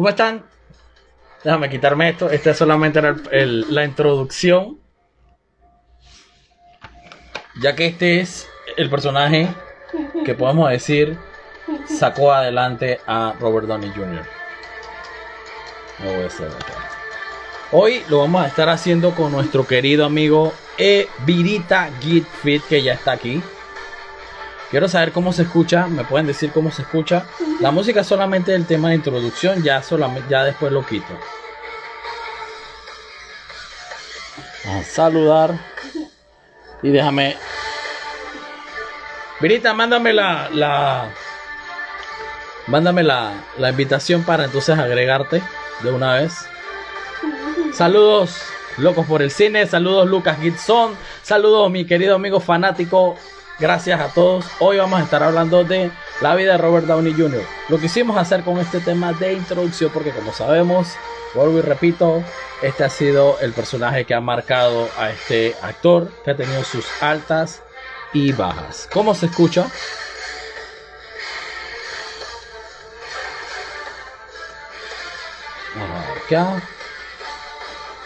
¿Cómo están? Déjame quitarme esto. Esta solamente el- el- la introducción. Ya que este es el personaje que podemos decir sacó adelante a Robert Downey Jr. Hoy lo vamos a estar haciendo con nuestro querido amigo E. Virita Git Fit, que ya está aquí. Quiero saber cómo se escucha, me pueden decir cómo se escucha. La música es solamente el tema de introducción, ya solamente ya después lo quito. A saludar. Y déjame. Virita, mándame la. la mándame la, la invitación para entonces agregarte de una vez. Saludos, locos por el cine. Saludos, Lucas Gibson. Saludos, mi querido amigo fanático. Gracias a todos. Hoy vamos a estar hablando de la vida de Robert Downey Jr. Lo quisimos hacer con este tema de introducción porque como sabemos, vuelvo y repito, este ha sido el personaje que ha marcado a este actor, que ha tenido sus altas y bajas. ¿Cómo se escucha? Vamos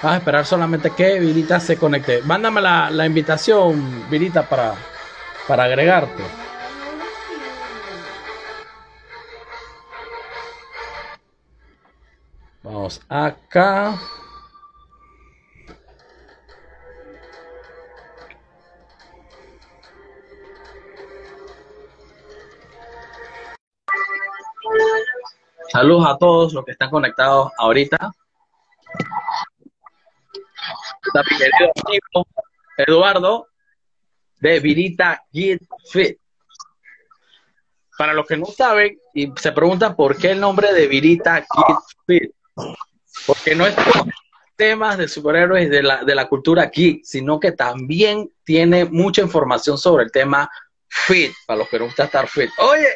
a esperar solamente que Virita se conecte. Mándame la, la invitación, Virita, para, para agregarte. Vamos acá. Saludos a todos los que están conectados ahorita. Eduardo de Virita Git Fit. Para los que no saben y se preguntan por qué el nombre de Virita Git Fit, porque no es temas de superhéroes de la, de la cultura geek, sino que también tiene mucha información sobre el tema fit, para los que no gusta estar fit. Oye,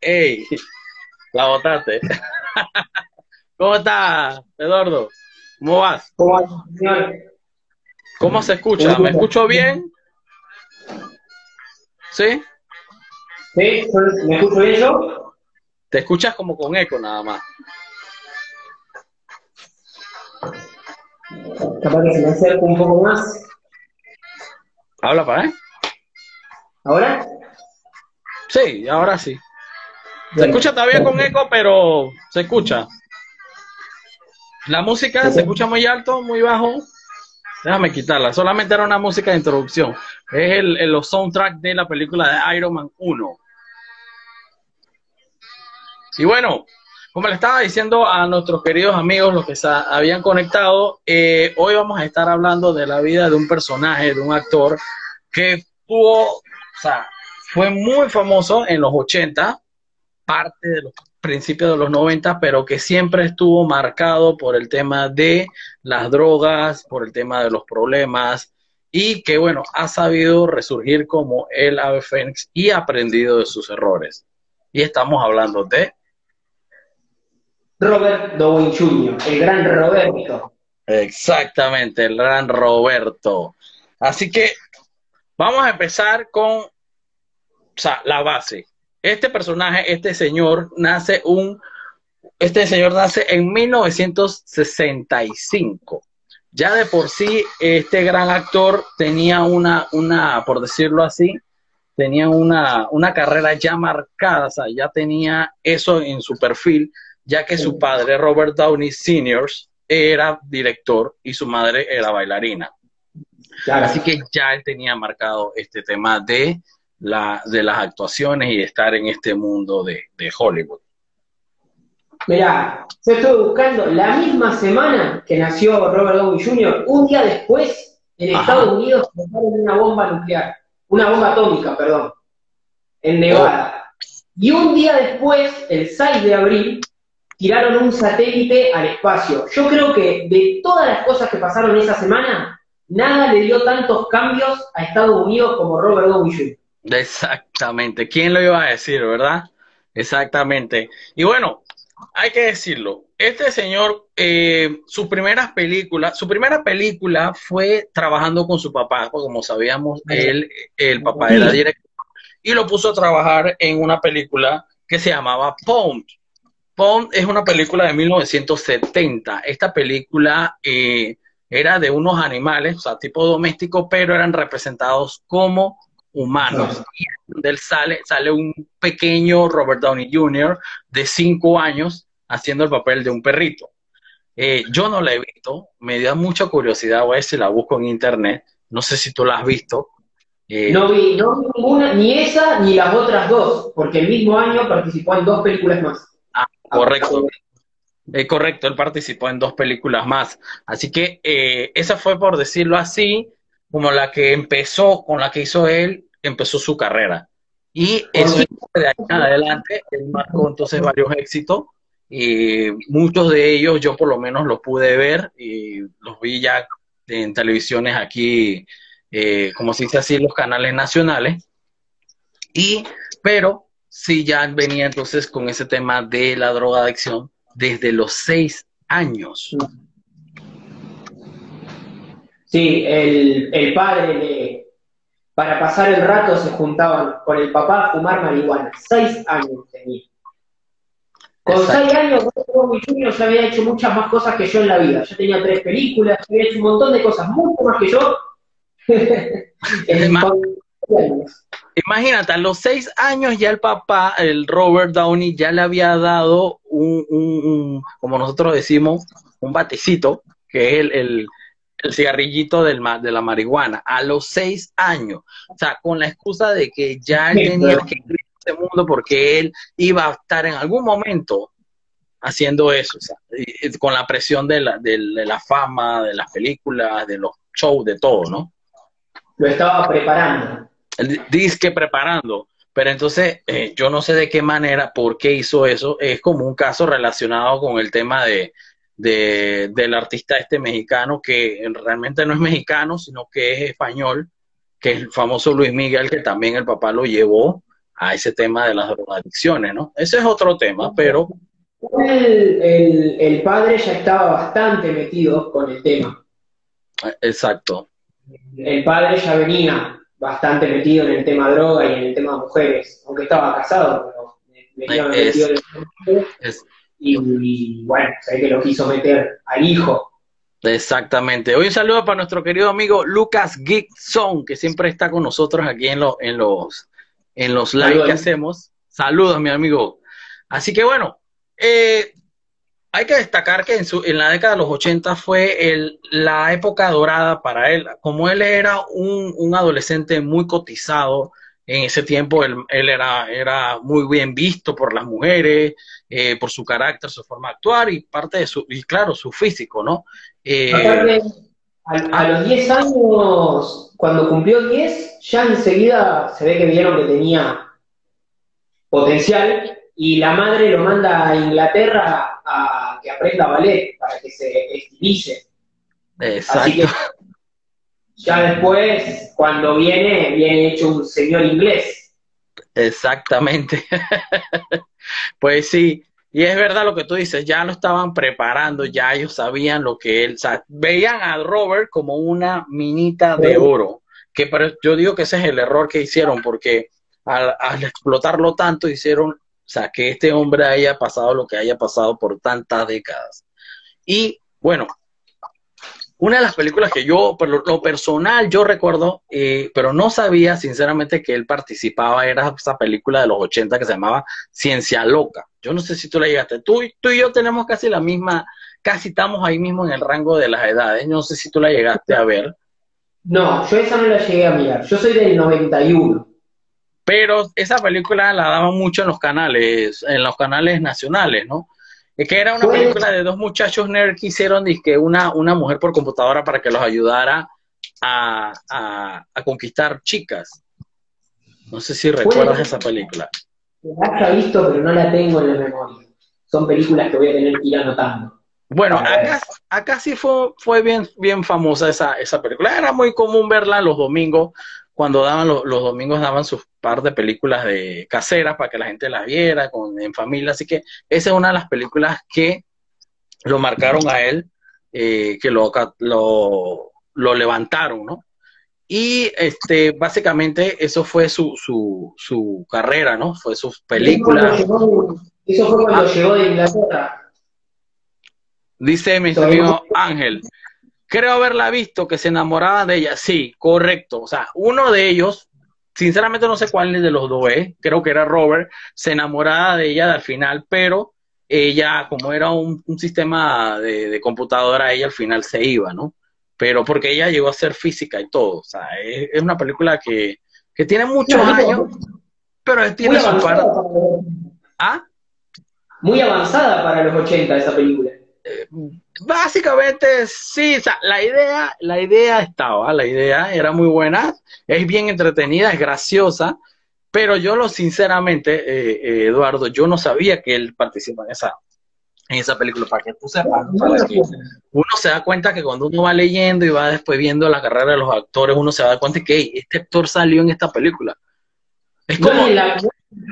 ey, la botaste. ¿Cómo estás, Eduardo? ¿Cómo vas? ¿Cómo? ¿Cómo se escucha? ¿Me escucho bien? ¿Sí? ¿Sí? ¿Me escucho bien yo? Te escuchas como con eco nada más. Capaz que se me acerco un poco más. Habla para ahí. ¿Ahora? Sí, ahora sí. Se Bueno. escucha todavía con eco, pero se escucha. La música se escucha muy alto, muy bajo. Déjame quitarla. Solamente era una música de introducción. Es el, el- soundtrack de la película de Iron Man 1. Y bueno, como le estaba diciendo a nuestros queridos amigos, los que se habían conectado, eh, hoy vamos a estar hablando de la vida de un personaje, de un actor que tuvo, o sea, fue muy famoso en los 80, parte de los principios de los 90, pero que siempre estuvo marcado por el tema de las drogas, por el tema de los problemas y que, bueno, ha sabido resurgir como el ave fénix y ha aprendido de sus errores. Y estamos hablando de... Robert Downey Jr., el gran Roberto. Exactamente, el gran Roberto. Así que vamos a empezar con o sea, la base. Este personaje, este señor, nace un, este señor nace en 1965. Ya de por sí, este gran actor tenía una, una, por decirlo así, tenía una, una carrera ya marcada, o sea, ya tenía eso en su perfil, ya que su padre, Robert Downey Sr., era director y su madre era bailarina. Así que ya él tenía marcado este tema de, la, de las actuaciones y de estar en este mundo de, de Hollywood. Mirá, yo estoy buscando la misma semana que nació Robert Downey Jr., un día después, en Ajá. Estados Unidos, montaron una bomba nuclear, una bomba atómica, perdón, en Nevada. Y un día después, el 6 de abril, tiraron un satélite al espacio. Yo creo que de todas las cosas que pasaron esa semana, nada le dio tantos cambios a Estados Unidos como Robert Downey Jr. Exactamente. ¿Quién lo iba a decir, verdad? Exactamente. Y bueno, hay que decirlo. Este señor, eh, sus primeras películas, su primera película fue trabajando con su papá, porque como sabíamos, él, el papá era director, y lo puso a trabajar en una película que se llamaba Pound. Pound es una película de 1970. Esta película eh, era de unos animales, o sea, tipo doméstico, pero eran representados como humanos. Y donde él sale, sale un pequeño Robert Downey Jr. de cinco años haciendo el papel de un perrito. Eh, yo no la he visto, me da mucha curiosidad, voy a ver si la busco en internet. No sé si tú la has visto. Eh, No vi, no ninguna, ni esa ni las otras dos, porque el mismo año participó en dos películas más. Correcto. Eh, correcto, él participó en dos películas más. Así que eh, esa fue, por decirlo así, como la que empezó, con la que hizo él, empezó su carrera. Y eso de ahí en adelante, él marcó entonces varios éxitos. Y muchos de ellos yo por lo menos los pude ver y los vi ya en televisiones aquí, eh, como se dice así, los canales nacionales. Y, pero sí ya venía entonces con ese tema de la drogadicción desde los seis años. Sí, el, el padre le, para pasar el rato se juntaban con el papá a fumar marihuana. Seis años tenía. Con Exacto. seis años, Robert Downey Jr. ya había hecho muchas más cosas que yo en la vida. Ya tenía tres películas, había hecho un montón de cosas, mucho más que yo. Imagínate, a los seis años ya el papá, el Robert Downey, ya le había dado un, un- un- como nosotros decimos, un batecito, que es el, el- el cigarrillito del, ma- de la marihuana, a los seis años. O sea, con la excusa de que ya él tenía que ir a este mundo porque él iba a estar en algún momento haciendo eso, o sea, y- y con la presión de la, de, de la fama, de las películas, de los shows, de todo, ¿no? Lo estaba preparando. disque preparando. Pero entonces, eh, yo no sé de qué manera, por qué hizo eso. Es como un caso relacionado con el tema de, de- del artista este mexicano, que realmente no es mexicano, sino que es español, que es el famoso Luis Miguel, que también el papá lo llevó a ese tema de las drogadicciones, ¿no? Ese es otro tema, pero El, el- el padre ya estaba bastante metido con el tema. eh, exacto. El padre ya venía bastante metido en el tema droga y en el tema mujeres, aunque estaba casado, pero venía Es- metido en el tema Y, y, bueno, se ve que lo quiso meter al hijo. Exactamente. Hoy un saludo para nuestro querido amigo Lucas Gibson, que siempre está con nosotros aquí en, los en los en los live Saludos. que hacemos. Saludos, mi amigo. Así que bueno, eh, hay que destacar que en, su, en la década de los 80 fue el, la época dorada para él. Como él era un, un adolescente muy cotizado, en ese tiempo él, él era, era muy bien visto por las mujeres, eh, por su carácter, su forma de actuar y parte de su, y claro, su físico, ¿no? Eh, Aparte, a, a los 10 años, cuando cumplió 10, ya enseguida se ve que vieron que tenía potencial y la madre lo manda a Inglaterra a que aprenda ballet para que se estilice. Así que exacto. ya después, cuando viene, viene hecho un señor inglés. Exactamente. Pues sí, Y es verdad lo que tú dices, ya lo estaban preparando, ya ellos sabían lo que él, o sea, veían a Robert como una minita de oro, que pero yo digo que ese es el error que hicieron, porque al, al explotarlo tanto hicieron, o sea, que este hombre haya pasado lo que haya pasado por tantas décadas. Y bueno, una de las películas que yo, por lo, personal, yo recuerdo, eh, pero no sabía sinceramente que él participaba, era esa película de los 80 que se llamaba Ciencia Loca. Yo no sé si tú la llegaste. Tú, tú y yo tenemos casi la misma, casi estamos ahí mismo en el rango de las edades. No sé si tú la llegaste a ver. No, yo esa no la llegué a mirar. Yo soy del 91. Pero esa película la daban mucho en los canales, en los canales nacionales, ¿no? Es que era una Pues- película de dos muchachos nerds que hicieron dizque, una, una mujer por computadora para que los ayudara a, a- a conquistar chicas. No sé si recuerdas esa película. La haya visto, pero no la tengo en la memoria. Son películas que voy a tener que ir anotando. Bueno, acá, acá sí fue, fue bien, bien famosa esa, esa película. Era muy común verla los domingos, cuando daban los, los domingos daban sus par de películas de caseras para que la gente las viera con, en familia. Así que esa es una de las películas que lo marcaron a él, eh, que lo, lo, lo levantaron, ¿no? Y este, básicamente eso fue su, su, su carrera, ¿no? Fue sus películas. Eso fue cuando Ah. llegó de Inglaterra. Dice mi amigo Ángel, creo haberla visto que se enamoraba de ella. Sí, correcto. O sea, uno de ellos, sinceramente no sé cuál de los dos es, creo que era Robert, se enamoraba de ella al final, pero ella, como era un, un sistema de, de computadora, ella al final se iba, ¿no? Pero porque ella llegó a ser física y todo. O sea, es, es una película que, que tiene muchos años, pero tiene su parte. ¿Ah? muy avanzada para los 80 esa película. Básicamente sí, o sea, la idea, la idea estaba, la idea era muy buena, es bien entretenida, es graciosa, pero yo lo sinceramente, eh, eh, Eduardo, yo no sabía que él participa en esa, en esa película, para que tú sepas, para que uno se da cuenta que cuando uno va leyendo y va después viendo la carrera de los actores, uno se da cuenta que "Ey, este actor salió en esta película. Es como, la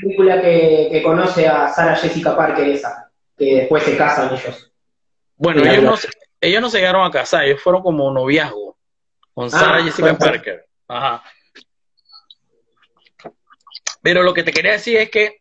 película que, que conoce a Sarah Jessica Parker esa, que después se casan ellos. Bueno, ellos no, se- ellos no se llegaron a casar, ellos fueron como noviazgo con Ah, Sarah Jessica fue- Parker. Ajá. Pero lo que te quería decir es que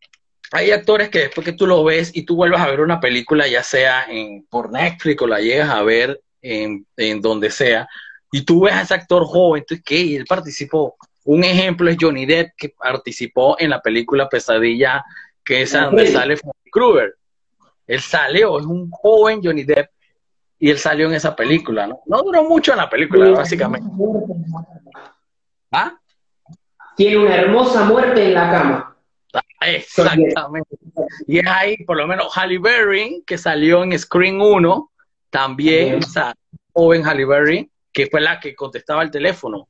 hay actores que después que tú lo ves y tú vuelvas a ver una película, ya sea en, por Netflix o la llegas a ver en, en donde sea, y tú ves a ese actor joven, entonces, ¿qué? Él participó. Un ejemplo es Johnny Depp, que participó en la película Pesadilla, que es donde sale Freddy Krueger. Él salió, es un joven Johnny Depp, y él salió en esa película, ¿no? No duró mucho en la película, básicamente. ¿Ah? Tiene una hermosa muerte en la cama. Exactamente. Y es ahí, por lo menos, Halle Berry, que salió en Screen 1, también, joven Halle Berry, que fue la que contestaba el teléfono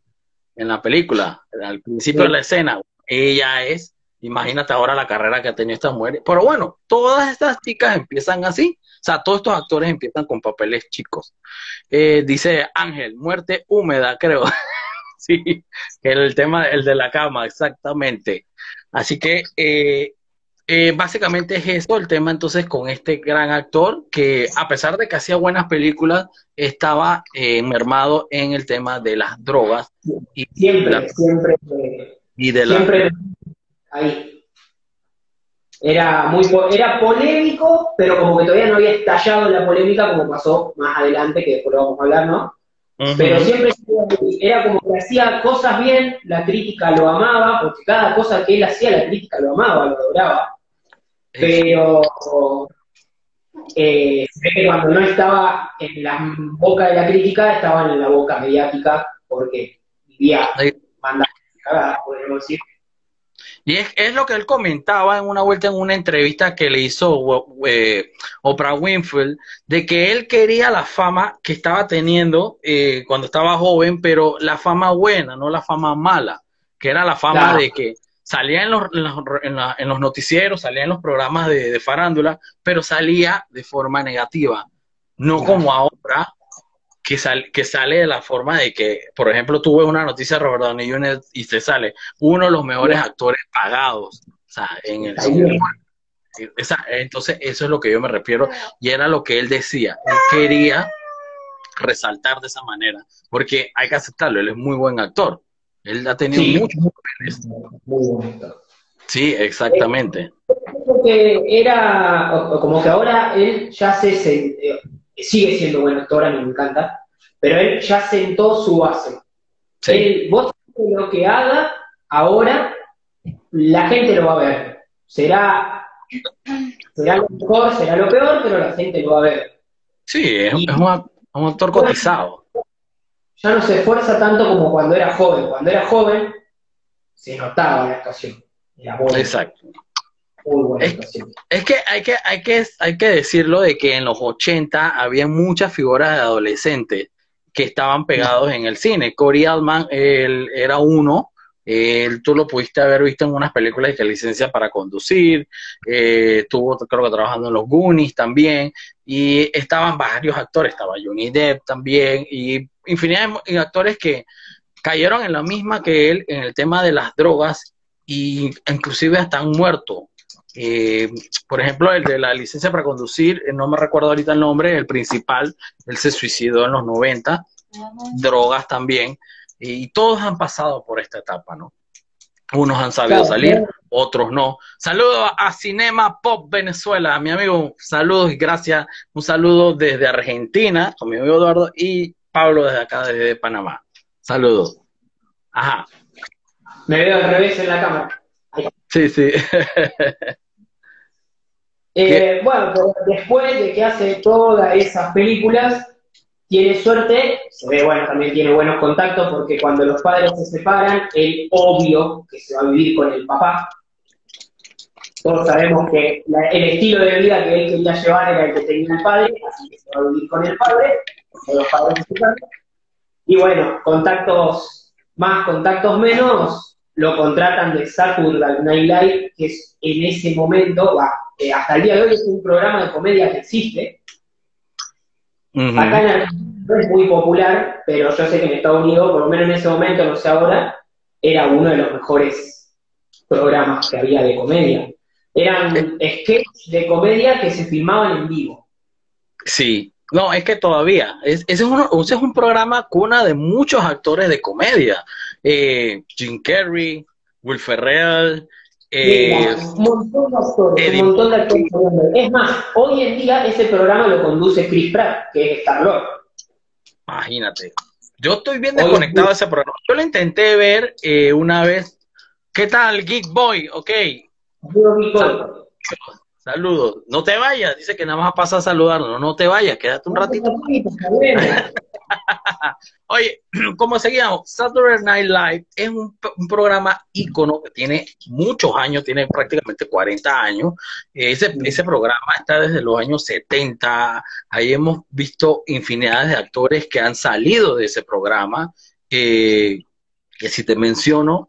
en la película, al principio Sí. de la escena. Ella es, imagínate ahora la carrera que ha tenido esta mujer. Pero bueno, todas estas chicas empiezan así. O sea, todos estos actores empiezan con papeles chicos. Eh, dice Ángel, muerte húmeda, creo. sí, el tema, el de la cama, exactamente. Así que eh, eh, básicamente es eso el tema entonces con este gran actor que a pesar de que hacía buenas películas, estaba mermado en el tema de las drogas y, Siempre, la- siempre, y de la... ahí. Era muy era polémico, pero como que todavía no había estallado la polémica como pasó más adelante, que después lo vamos a hablar, ¿no? Ujú. Pero siempre era como que hacía cosas bien, la crítica lo amaba, porque cada cosa que él hacía, la crítica lo amaba, lo adoraba. Pero eh, cuando no estaba en la boca de la crítica, estaba en la boca mediática, porque vivía mandando cagadas, podríamos decir. Y es, es lo que él comentaba en una vuelta en una entrevista que le hizo eh, Oprah Winfield, de que él quería la fama que estaba teniendo eh, cuando estaba joven, pero la fama buena, no la fama mala, que era la fama Claro. de que salía en los, en los, en la- en los noticieros, salía en los programas de, de farándula, pero salía de forma negativa, no Claro. como ahora, que, sal- que sale de la forma de que, por ejemplo, tú ves una noticia de Robert Downey Jr. y te sale uno de los mejores actores pagados, o sea, en el entonces, eso es lo que yo me refiero y era lo que él decía. Él quería resaltar de esa manera, porque hay que aceptarlo, él es muy buen actor. Él ha tenido Sí. muchos papeles. Sí, exactamente. que era, como que ahora él ya se, se- sigue siendo buen actor, a mí me encanta, pero él ya sentó su base. Sí, Él, vos lo que haga ahora, la gente lo va a ver. Será, será lo mejor, será lo peor, pero la gente lo va a ver. sí es, es un, un actor cotizado. Ya no se esfuerza tanto como cuando era joven. Cuando era joven, se notaba la actuación. Era Exacto. Muy buena Es- que hay que, hay que, hay que decirlo de que en los 80 había muchas figuras de adolescentes que estaban pegados en el cine. Corey Altman él era uno, él, tú lo pudiste haber visto en unas películas de licencia para conducir, eh, estuvo creo que trabajando en los Goonies también, y estaban varios actores, estaba Johnny Depp también, y infinidad de actores que cayeron en la misma que él en el tema de las drogas, y inclusive hasta han muerto. Eh, por ejemplo, el de la licencia para conducir, eh, no me recuerdo ahorita el nombre, el principal, él se suicidó en los 90, drogas también, y todos han pasado por esta etapa, ¿no? Unos han sabido Claro, salir, otros no. Saludos a Cinema Pop Venezuela, mi amigo, saludos y gracias. Un saludo desde Argentina, con mi amigo Eduardo, y Pablo desde acá, desde Panamá. Saludos. Ajá, Me veo al revés en la cámara. sí, sí. Eh, bueno, después de que hace todas esas películas, tiene suerte, se ve, bueno, también tiene buenos contactos porque cuando los padres se separan, él obvio que se va a vivir con el papá. Todos sabemos que la- el estilo de vida que él quería llevar era el que tenía el padre, así que se va a vivir con el padre, cuando los padres se separan. Y bueno, contactos más, contactos menos, lo contratan de Saturday Night Live, que es en ese momento, va, eh, hasta el día de hoy es un programa de comedia que existe. Acá en Argentina no es muy popular, pero yo sé que en Estados Unidos, por lo menos en ese momento, no sé ahora, era uno de los mejores programas que había de comedia. Eran sketches de comedia que se filmaban en vivo. Sí, no, es que todavía, es, ese, es un, ese es un programa cuna de muchos actores de comedia. Eh, Jim Carrey, Will Ferrell, eh, un montón de actores, un montón de actores. Es más, hoy en día ese programa lo conduce Chris Pratt, que es Star-Lord. imagínate. Yo estoy bien desconectado de ese programa. Yo lo intenté ver eh, una vez. ¿Qué tal, Geek Boy? Ok, Yo. Saludos. No te vayas, dice que nada más pasa a saludarnos. No te vayas, quédate un ratito. Oye, como seguíamos, Saturday Night Live es un, un programa ícono que tiene muchos años, tiene prácticamente 40 años. Ese, ese programa está desde los años 70. Ahí hemos visto infinidad de actores que han salido de ese programa. eh, que si te menciono,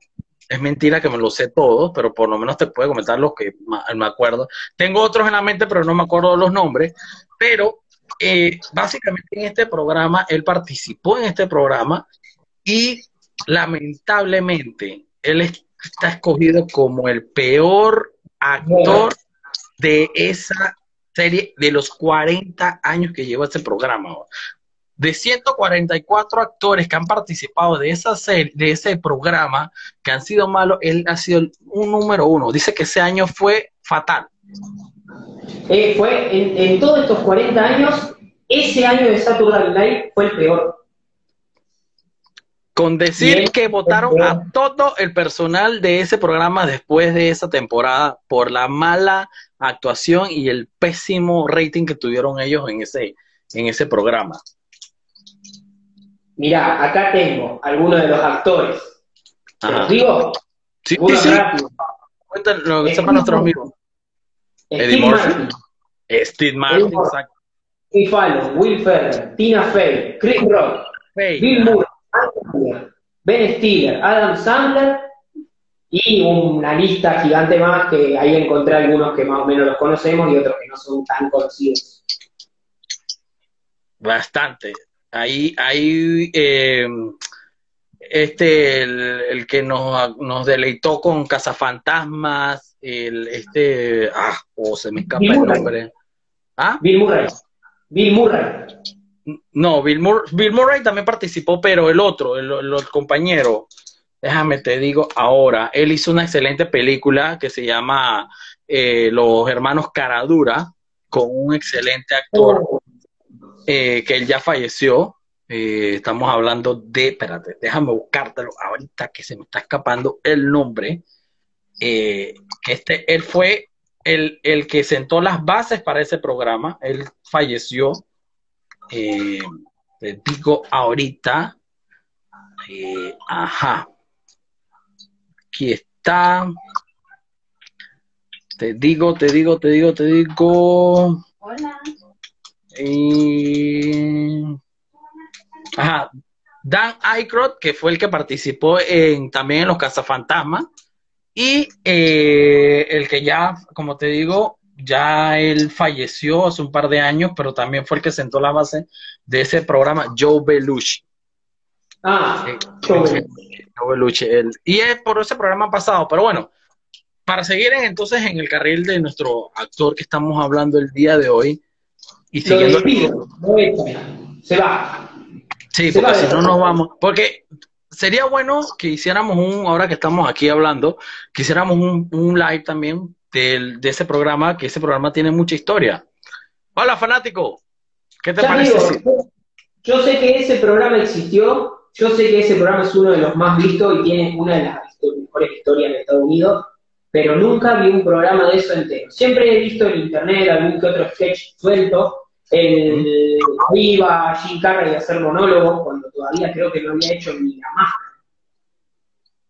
es mentira que me lo sé todos, pero por lo menos te puedo comentar los que me acuerdo. Tengo otros en la mente, pero no me acuerdo los nombres. Pero eh, básicamente en este programa, él participó en este programa y lamentablemente él es- está escogido como el peor actor de esa serie de los 40 años que lleva ese programa. De 144 actores que han participado de esa serie, de ese programa, que han sido malos, él ha sido un número uno. Dice que ese año fue fatal. Eh, fue en, en todos estos 40 años, ese año de Saturday Night fue el peor. Con decir que votaron a todo el personal de ese programa después de esa temporada por la mala actuación y el pésimo rating que tuvieron ellos en ese, en ese programa. Mirá, acá tengo algunos de los actores. ¿Te Ajá. los digo? Sí, sí, sí. rápido. Cuéntanos lo que sepan nuestros amigos. Eddie Steve Murphy. Martin, Steve Martin, exacto. Steve Fallon, Will Ferrell, Tina Fey, Chris Rock, Bill Murray, Ben Stiller, Adam Sandler y una lista gigante más que ahí encontré algunos que más o menos los conocemos y otros que no son tan conocidos. Bastante. Ahí, ahí, eh, este, el, que nos, nos, deleitó con Cazafantasmas, el, este, ah, oh, se me escapa el nombre. ¿Ah? Bill Murray. Bill Murray. No, Bill, Murray también participó, pero el otro, el, el, compañero, déjame te digo ahora, él hizo una excelente película que se llama eh, Los Hermanos Caradura, con un excelente actor oh. Eh, que él ya falleció. Eh, estamos hablando de, espérate, déjame buscártelo ahorita que se me está escapando el nombre. que este, él fue el, el, que sentó las bases para ese programa. Él falleció eh, te digo ahorita, eh, ajá, aquí está, te digo, te digo, te digo, te digo. Hola. Ajá, Dan Aykroyd, que fue el que participó en, también en Los Cazafantasmas, y eh, el que ya, como te digo, ya él falleció hace un par de años, pero también fue el que sentó la base de ese programa, Joe Belushi. Ah, Joe Belushi. y es por ese programa pasado, pero bueno, para seguir entonces en el carril de nuestro actor que estamos hablando el día de hoy, y siguiendo... se va. Sí, porque si no nos vamos, porque sería bueno que hiciéramos un, ahora que estamos aquí hablando, que hiciéramos un, un live también de ese programa, que ese programa tiene mucha historia. Hola, fanático. ¿Qué te parece? yo sé que ese programa existió, yo sé que ese programa es uno de los más vistos y tiene una de las mejores historias de Estados Unidos, pero nunca vi un programa de eso entero. Siempre he visto en internet algún que otro sketch suelto, el iba Jim Carrey a hacer monólogo cuando todavía creo que no había hecho ni la máscara.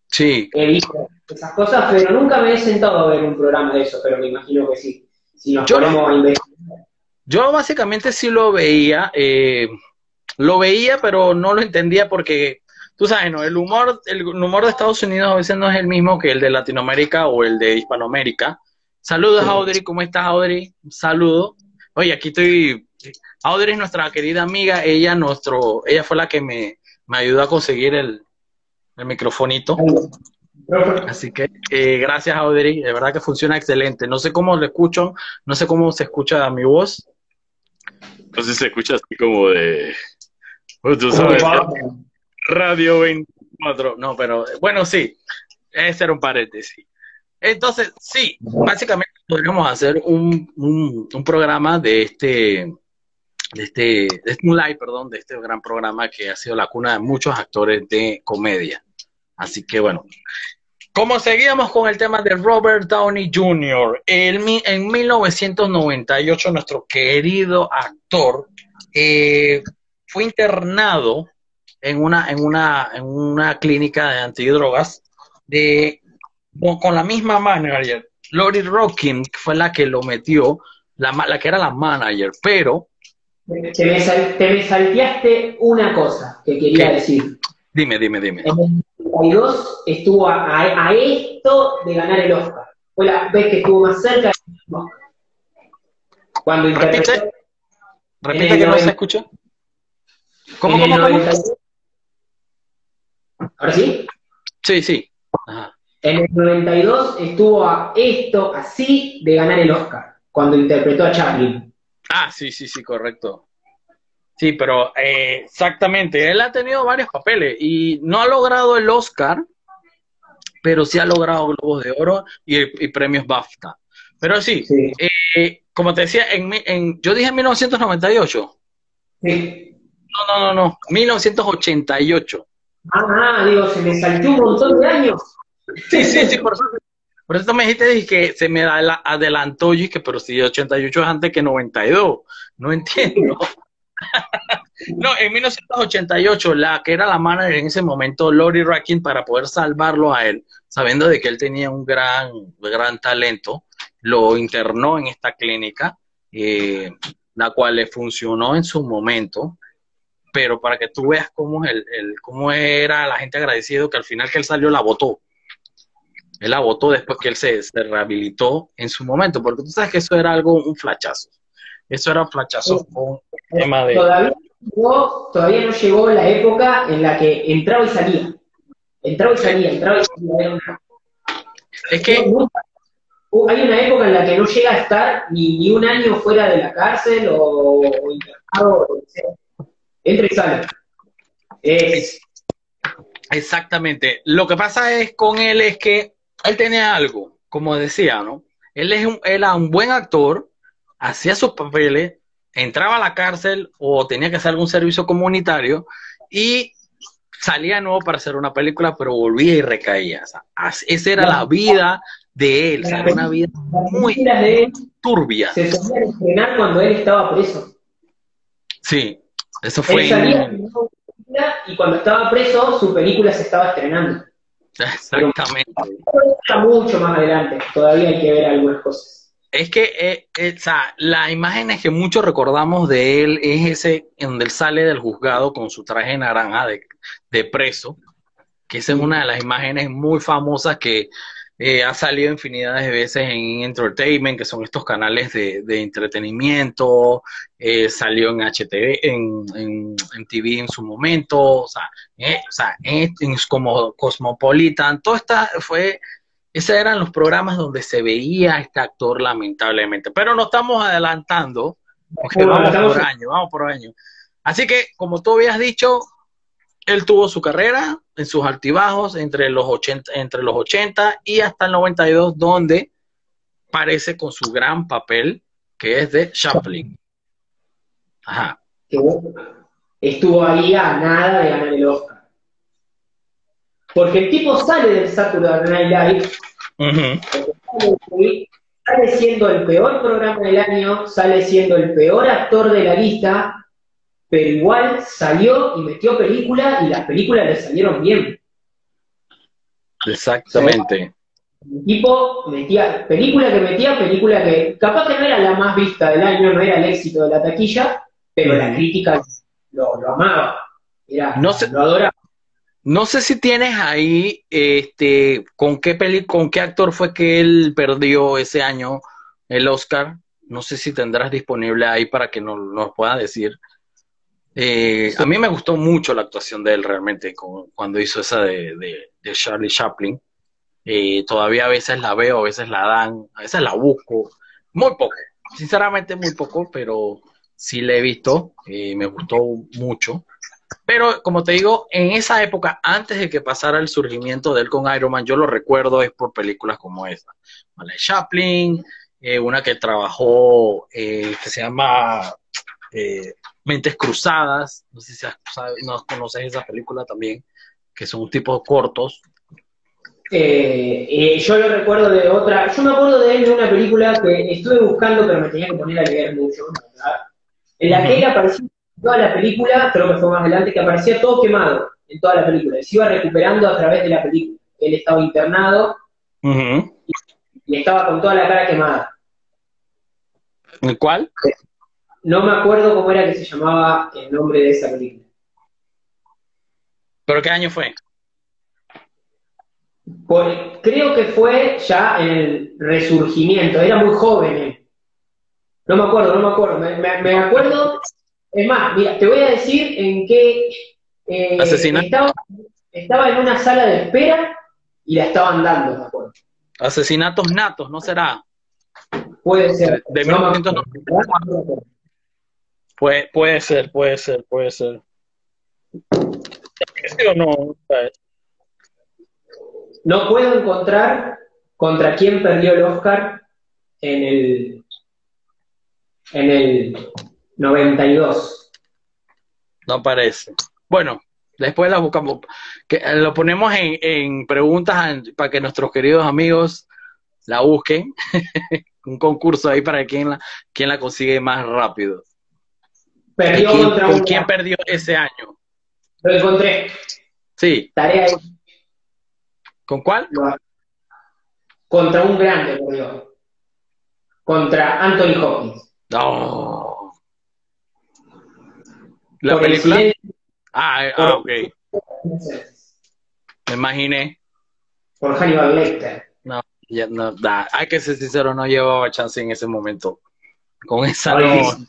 Sí. He visto esas cosas, pero nunca me he sentado a ver un programa de eso, pero me imagino que sí. Si nos yo, ponemos a investigar. Yo básicamente sí lo veía, eh, lo veía, pero no lo entendía porque, tú sabes, ¿no? El humor, el humor de Estados Unidos a veces no es el mismo que el de Latinoamérica o el de Hispanoamérica. Saludos, Audrey, ¿cómo estás, Audrey? Un saludo. Oye, aquí estoy. Audrey es nuestra querida amiga, ella nuestro, ella fue la que me, me ayudó a conseguir el, el microfonito. Así que eh, gracias, Audrey. De verdad que funciona excelente. No sé cómo lo escucho, no sé cómo se escucha mi voz. Entonces se escucha así como de. Pues, tú sabes, Radio 24. No, pero bueno, sí. Ese era un paréntesis. Entonces, sí, básicamente podríamos hacer un, un, programa de este, de este, de este, un live, perdón, de este gran programa que ha sido la cuna de muchos actores de comedia. Así que bueno, como seguíamos con el tema de Robert Downey Jr., en 1998 nuestro querido actor eh, fue internado en una, en, una, en una clínica de antidrogas de, con la misma manager, Lori Rockin, fue la que lo metió, la, la que era la manager, pero... Te me, salteaste una cosa que quería decir. Dime, dime, dime estuvo a, esto de ganar el Oscar. Fue la vez que estuvo más cerca del Oscar. Cuando Repite, repite que no se escucha. ¿Cómo, cómo, cómo? ¿Ahora sí? Sí, sí. En el 92 estuvo a esto, así, de ganar el Oscar, cuando interpretó a Chaplin. Ah, sí, sí, sí, correcto. Sí, pero eh, exactamente, él ha tenido varios papeles y no ha logrado el Oscar, pero sí ha logrado Globos de Oro y, premios BAFTA. Pero sí, eh, como te decía, en, en, yo dije 1998. Sí. No, no, no, no, 1988. Ah, digo, se me saltó un montón de años. Sí, sí, sí, por eso, por eso me dijiste que se me adelantó y que, pero si 88 es antes que 92. No entiendo. no, en 1988, la que era la manager en ese momento, Lori Rackin, para poder salvarlo a él, sabiendo de que él tenía un gran, gran talento, lo internó en esta clínica, eh, la cual le funcionó en su momento, pero para que tú veas cómo, el, el, cómo era la gente agradecido, que al final que él salió la votó. Él la votó después que él se, se rehabilitó en su momento, porque tú sabes que eso era algo, un flachazo. Eso era un flachazo con tema de... Todavía no, todavía no llegó la época en la que entraba y salía. Entraba y salía, entraba y salía. Es que, hay una época en la que no llega a estar ni, ni un año fuera de la cárcel o, o internado o sea. Entra y sale. Es, exactamente. Lo que pasa es con él es que él tenía algo, como decía, ¿no? Él es un, era un buen actor, hacía sus papeles, entraba a la cárcel o tenía que hacer algún servicio comunitario y salía de nuevo para hacer una película, pero volvía y recaía. O sea, as- esa era la vida de él, o sea, era una vida muy turbia. se solían estrenar cuando él estaba preso. Sí, eso fue Él salía en- y cuando estaba preso, su película se estaba estrenando. Exactamente. Está mucho más adelante, todavía hay que ver algunas cosas. Es que eh, eh, o sea, la imagen que muchos recordamos de él es ese en donde él sale del juzgado con su traje naranja de, de preso, que esa es una de las imágenes muy famosas que eh, ha salido infinidad de veces en Entertainment, que son estos canales de, de entretenimiento, eh, salió en HTV, en, en, en TV en su momento, o sea, eh, o sea como Cosmopolitan, todo esta fue esos eran los programas donde se veía a este actor, lamentablemente. Pero no estamos adelantando, porque Bueno, vamos por año, vamos por año. Así que, como tú habías dicho, él tuvo su carrera en sus altibajos entre los 80, entre los 80 y hasta el 92, donde parece con su gran papel, que es de Chaplin. Ajá. estuvo ahí a nada de ganar el Oscar. Porque el tipo sale del Saturday Night Live, sale siendo el peor programa del año, sale siendo el peor actor de la lista, pero igual salió y metió película y las películas le salieron bien. Exactamente. El tipo metía, película que metía, película que capaz que no era la más vista del año, no era el éxito de la taquilla, pero la crítica lo, lo amaba. Era, No sé- lo adoraba. No sé si tienes ahí, este, con qué peli, con qué actor fue que él perdió ese año el Oscar. No sé si tendrás disponible ahí para que nos, nos pueda decir. Eh, A mí me gustó mucho la actuación de él realmente con- cuando hizo esa de, de- de Charlie Chaplin. Eh, todavía a veces la veo, a veces la dan, a veces la busco. Muy poco, sinceramente muy poco, pero sí la he visto. eh, me gustó mucho. Pero como te digo, en esa época, antes de que pasara el surgimiento de él con Iron Man, yo lo recuerdo es por películas como esta. La de Chaplin, eh, una que trabajó eh, que se llama Mentes Cruzadas, no sé si sabes- no conoces esa película también, que son tipos cortos. Eh, eh, yo lo recuerdo de otra, yo me acuerdo de él de una película que estuve buscando, pero me tenía que poner a leer mucho, verdad, en la que él aparecía en toda la película, creo que fue más adelante, que aparecía todo quemado en toda la película, y se iba recuperando a través de la película. Él estaba internado y estaba con toda la cara quemada. ¿El cuál? No me acuerdo cómo era que se llamaba el nombre de esa película. ¿Pero qué año fue? Por- creo que fue ya en el resurgimiento, era muy joven él. No me acuerdo, no me acuerdo. Me, me- me acuerdo, es más, mira, te voy a decir en qué eh, estaba, estaba en una sala de espera y la estaban dando, me acuerdo. Asesinatos natos, ¿no será? Puede ser. De No me 1994. acuerdo. Puede, puede ser, puede ser, puede ser. ¿Sí o no? No puedo encontrar contra quién perdió el Oscar en el en el 92. No aparece. Bueno, después la buscamos. Que, eh, lo ponemos en, en preguntas para que nuestros queridos amigos la busquen. Un concurso ahí para quien la, quien la consigue más rápido. Perdió ¿Quién- contra ¿Con un quién perdió ese año? Lo encontré. Sí, Tarea. ¿con cuál? Contra un grande, perdió. Contra Anthony Hopkins. No. ¿La Por el película? Ah, eh, ah, ok. Me imaginé. Por Hannibal Lecter. Ya, no, da, hay que ser sincero, no llevaba chance en ese momento. Con esa no.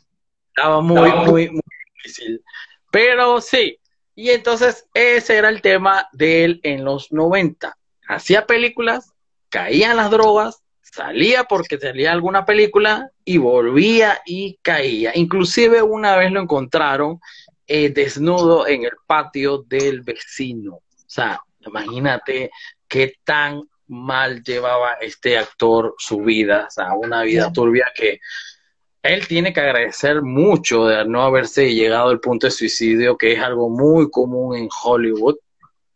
Estaba muy, Estaba muy, muy difícil. Pero sí, Y entonces ese era el tema de él en los 90. Hacía películas, caían las drogas, salía porque salía alguna película y volvía y caía. Inclusive una vez lo encontraron eh, desnudo en el patio del vecino. O sea, imagínate qué tan mal llevaba este actor su vida, o sea, una vida turbia que él tiene que agradecer mucho de no haberse llegado al punto de suicidio, que es algo muy común en Hollywood.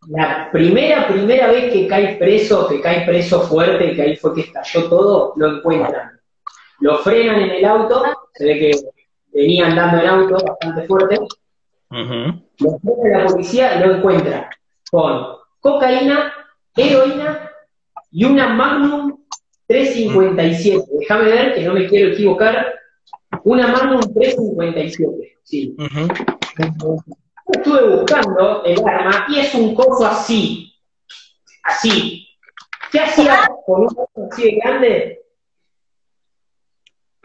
La primera, primera vez que cae preso, que cae preso fuerte, que ahí fue que estalló todo, lo encuentran. Lo frenan en el auto, se ve que venía andando en auto bastante fuerte. Lo frena la policía y lo encuentra con cocaína, heroína y una Magnum 357. Déjame ver que no me quiero equivocar. Una Magnum 357, sí. Estuve buscando el arma y es un coso así. Así. ¿Qué hacía con un coso así de grande?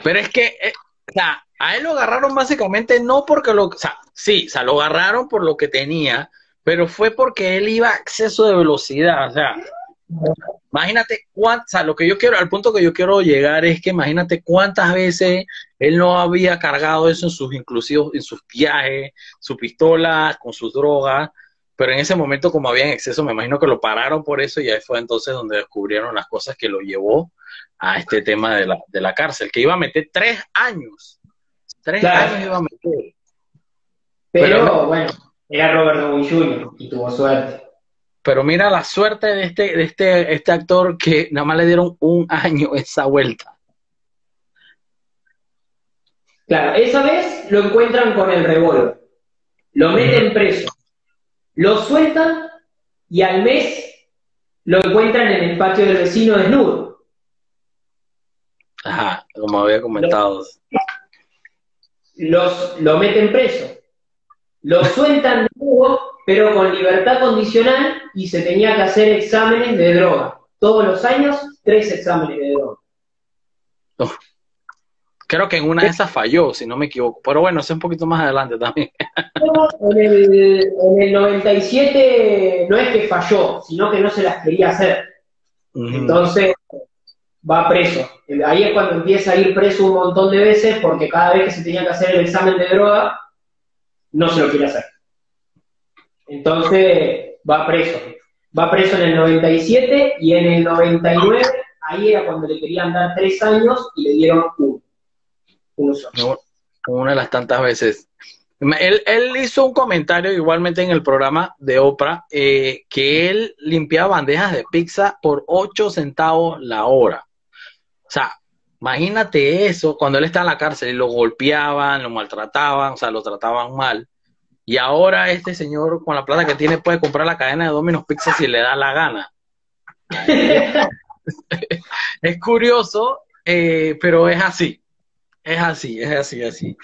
Pero es que, eh, o sea, a él lo agarraron básicamente no porque lo, o sea, sí, o sea, lo agarraron por lo que tenía, pero fue porque él iba a exceso de velocidad, o sea, Imagínate cuántas, o sea, lo que yo quiero, al punto que yo quiero llegar es que imagínate cuántas veces él no había cargado eso en sus, inclusive en sus viajes, su pistola, con sus drogas, pero en ese momento como había en exceso, me imagino que lo pararon por eso y ahí fue entonces donde descubrieron las cosas que lo llevó a este tema de la, de la cárcel, que iba a meter tres años. Tres años iba a meter. Pero, bueno, era Robert Downey Jr. y tuvo suerte. Pero mira la suerte de este, de este, este actor que nada más le dieron un año esa vuelta. Claro, esa vez lo encuentran con el revólver, lo meten preso, lo sueltan y al mes lo encuentran en el patio del vecino desnudo. Ajá, como había comentado. Los, lo meten preso, lo sueltan de nuevo pero con libertad condicional y se tenía que hacer exámenes de droga. Todos los años, tres exámenes de droga. Creo que en una de esas falló, si no me equivoco. Pero bueno, es un poquito más adelante también. en, el, en el 97 no es que falló, sino que no se las quería hacer. Entonces va preso. Ahí es cuando empieza a ir preso un montón de veces porque cada vez que se tenía que hacer el examen de droga, no se lo quiere hacer. Entonces va preso. Va preso en el 97 y en el 99, ahí era cuando le querían dar tres años y le dieron uno. Uno. Una de las tantas veces. Él, él, hizo un comentario igualmente en el programa de Oprah eh, que él limpiaba bandejas de pizza por 8 centavos la hora. O sea, imagínate eso cuando él está en la cárcel y lo golpeaban, lo maltrataban, o sea, lo trataban mal. Y ahora este señor con la plata que tiene puede comprar la cadena de Domino's Pizza si le da la gana. es curioso, eh, pero es así. Es así, es así, así.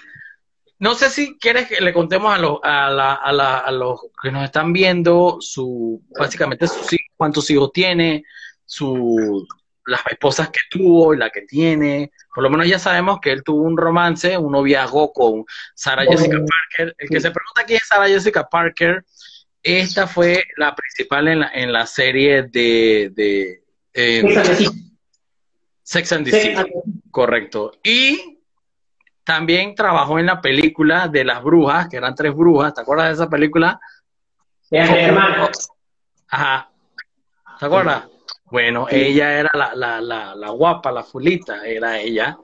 No sé si quieres que le contemos a los, a, la, a, la, a los que nos están viendo su, básicamente sus cuántos hijos tiene, su, las esposas que tuvo y la que tiene. Por lo menos ya sabemos que él tuvo un romance, un noviazgo con Sarah Jessica Parker. El que se pregunta quién es Sarah Jessica Parker, esta fue la principal en la, en la serie de, de Sex and the City. Correcto. Y también trabajó en la película de las brujas, que eran tres brujas. ¿Te acuerdas de esa película? hermanos. Ajá. ¿Te acuerdas? Bueno, ella era la, la, la, la, guapa, la fulita, era ella.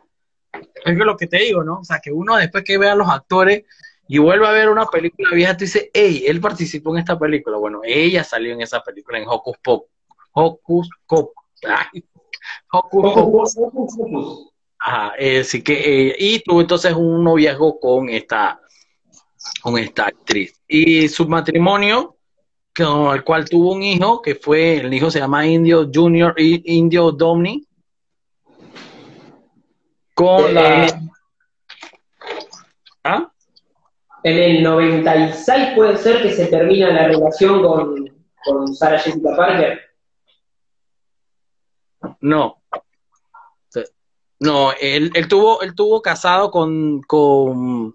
Es lo que te digo, ¿no? O sea, que uno después que ve a los actores y vuelve a ver una película vieja, tú dices, hey, él participó en esta película. Bueno, ella salió en esa película, en Hocus Pocus. Hocus Pocus. Hocus Pocus. Ajá, así que, eh, y tuvo entonces un noviazgo con esta, con esta actriz. Y su matrimonio con el cual tuvo un hijo, que fue, el hijo se llama Indio Junior, Indio Domni, con la... ¿Ah? En el 96 puede ser que se termina la relación con, con Sarah Jessica Parker. No. No, él, él, tuvo, él tuvo casado con, con,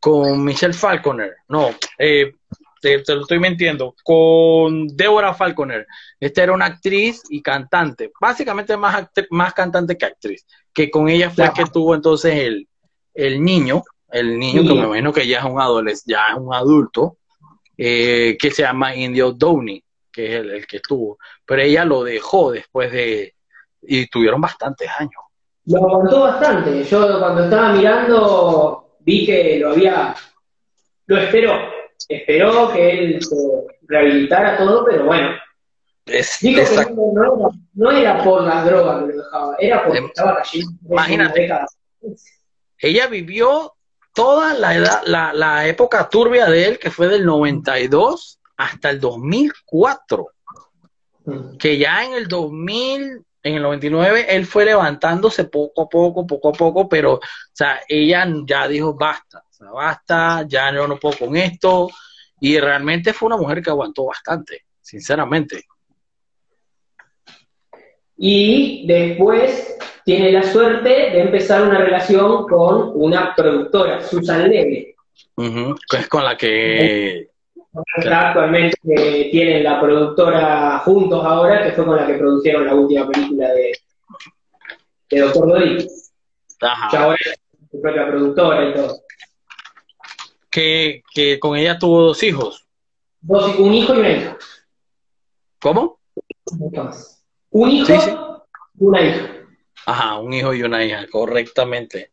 con Michelle Falconer. No, eh, te, te lo estoy mintiendo, con Deborah Falconer. Esta era una actriz y cantante, básicamente más, más cantante que actriz, que con ella fue que tuvo entonces el, el niño, el niño que Niño. me imagino que ya es un adolescente, ya es un adulto, eh, que se llama Indio Downey, que es el, el que estuvo, pero ella lo dejó después de, y tuvieron bastantes años. Lo aguantó bastante. Yo cuando estaba mirando vi que lo había. Lo esperó. Esperó que él se rehabilitara todo, pero bueno. Es, Dijo que exact- no, era, no era por las drogas que lo dejaba, era porque Em, estaba cayendo. en imagínate. década. ella vivió toda la edad, la, la época turbia de él, que fue del 92 hasta el 2004, Mm. que ya en el 2000, en el 99, él fue levantándose poco a poco, poco a poco, pero, o sea, ella ya dijo, basta, basta, ya yo no puedo con esto, y realmente fue una mujer que aguantó bastante, sinceramente. Y después tiene la suerte de empezar una relación con una productora, Susan Levy. Que es con la que... Actualmente que tienen la productora juntos ahora, que fue con la que produjeron la última película de, de Doctor Dolittle. ahora es su propia productora y todo. Que, que con ella tuvo dos hijos. Dos, un hijo y una hija. ¿Cómo? Un hijo Sí, sí. y una hija. Ajá, un hijo y una hija, correctamente.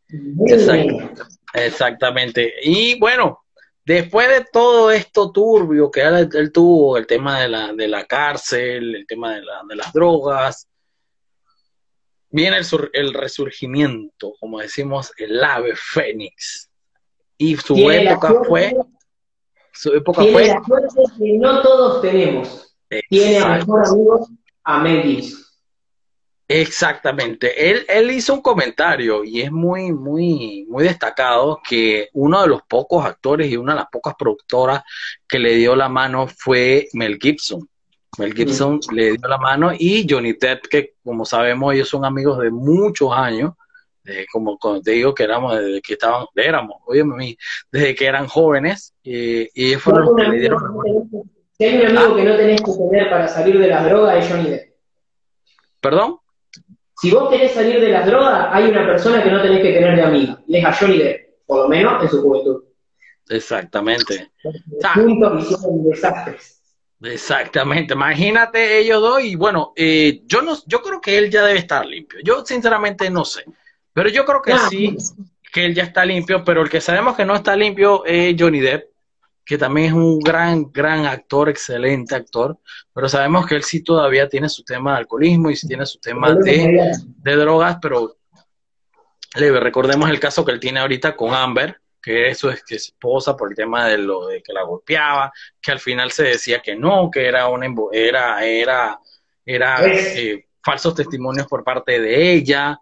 Exactamente. Y bueno, después de todo esto turbio que él, él tuvo, el tema de la, de la cárcel, el tema de, la, de las drogas, viene el, sur- el resurgimiento, como decimos, el ave fénix. Y su Tiene época fue, su época Tiene fue, la suerte que no todos tenemos. Tiene a mejor amigo a Mel Gibson. Exactamente. Él, él hizo un comentario y es muy, muy, muy destacado que uno de los pocos actores y una de las pocas productoras que le dio la mano fue Mel Gibson. Mel Gibson le dio la mano y Johnny Depp, que como sabemos ellos son amigos de muchos años, como, como te digo que éramos desde que estaban, éramos, óyeme a mí, desde que eran jóvenes eh, y ellos fueron los que le dieron. Si hay un amigo que no tenés que tener para salir de las drogas, es Johnny Depp. ¿Perdón? Si vos querés salir de las drogas, hay una persona que no tenés que tener de amiga. Y es a Johnny Depp, por lo menos en su juventud. Exactamente. Juntos hicieron desastres. Exactamente, imagínate ellos dos y bueno, eh, yo no, yo creo que él ya debe estar limpio. Yo sinceramente no sé, pero yo creo que sí, que él ya está limpio, pero el que sabemos que no está limpio es Johnny Depp, que también es un gran, gran actor, excelente actor, pero sabemos que él sí todavía tiene su tema de alcoholismo y sí tiene su tema de, de drogas, pero leve, recordemos el caso que él tiene ahorita con Amber, que eso es que es esposa por el tema de lo de que la golpeaba, que al final se decía que no, que era una era era era Es- eh, falsos testimonios por parte de ella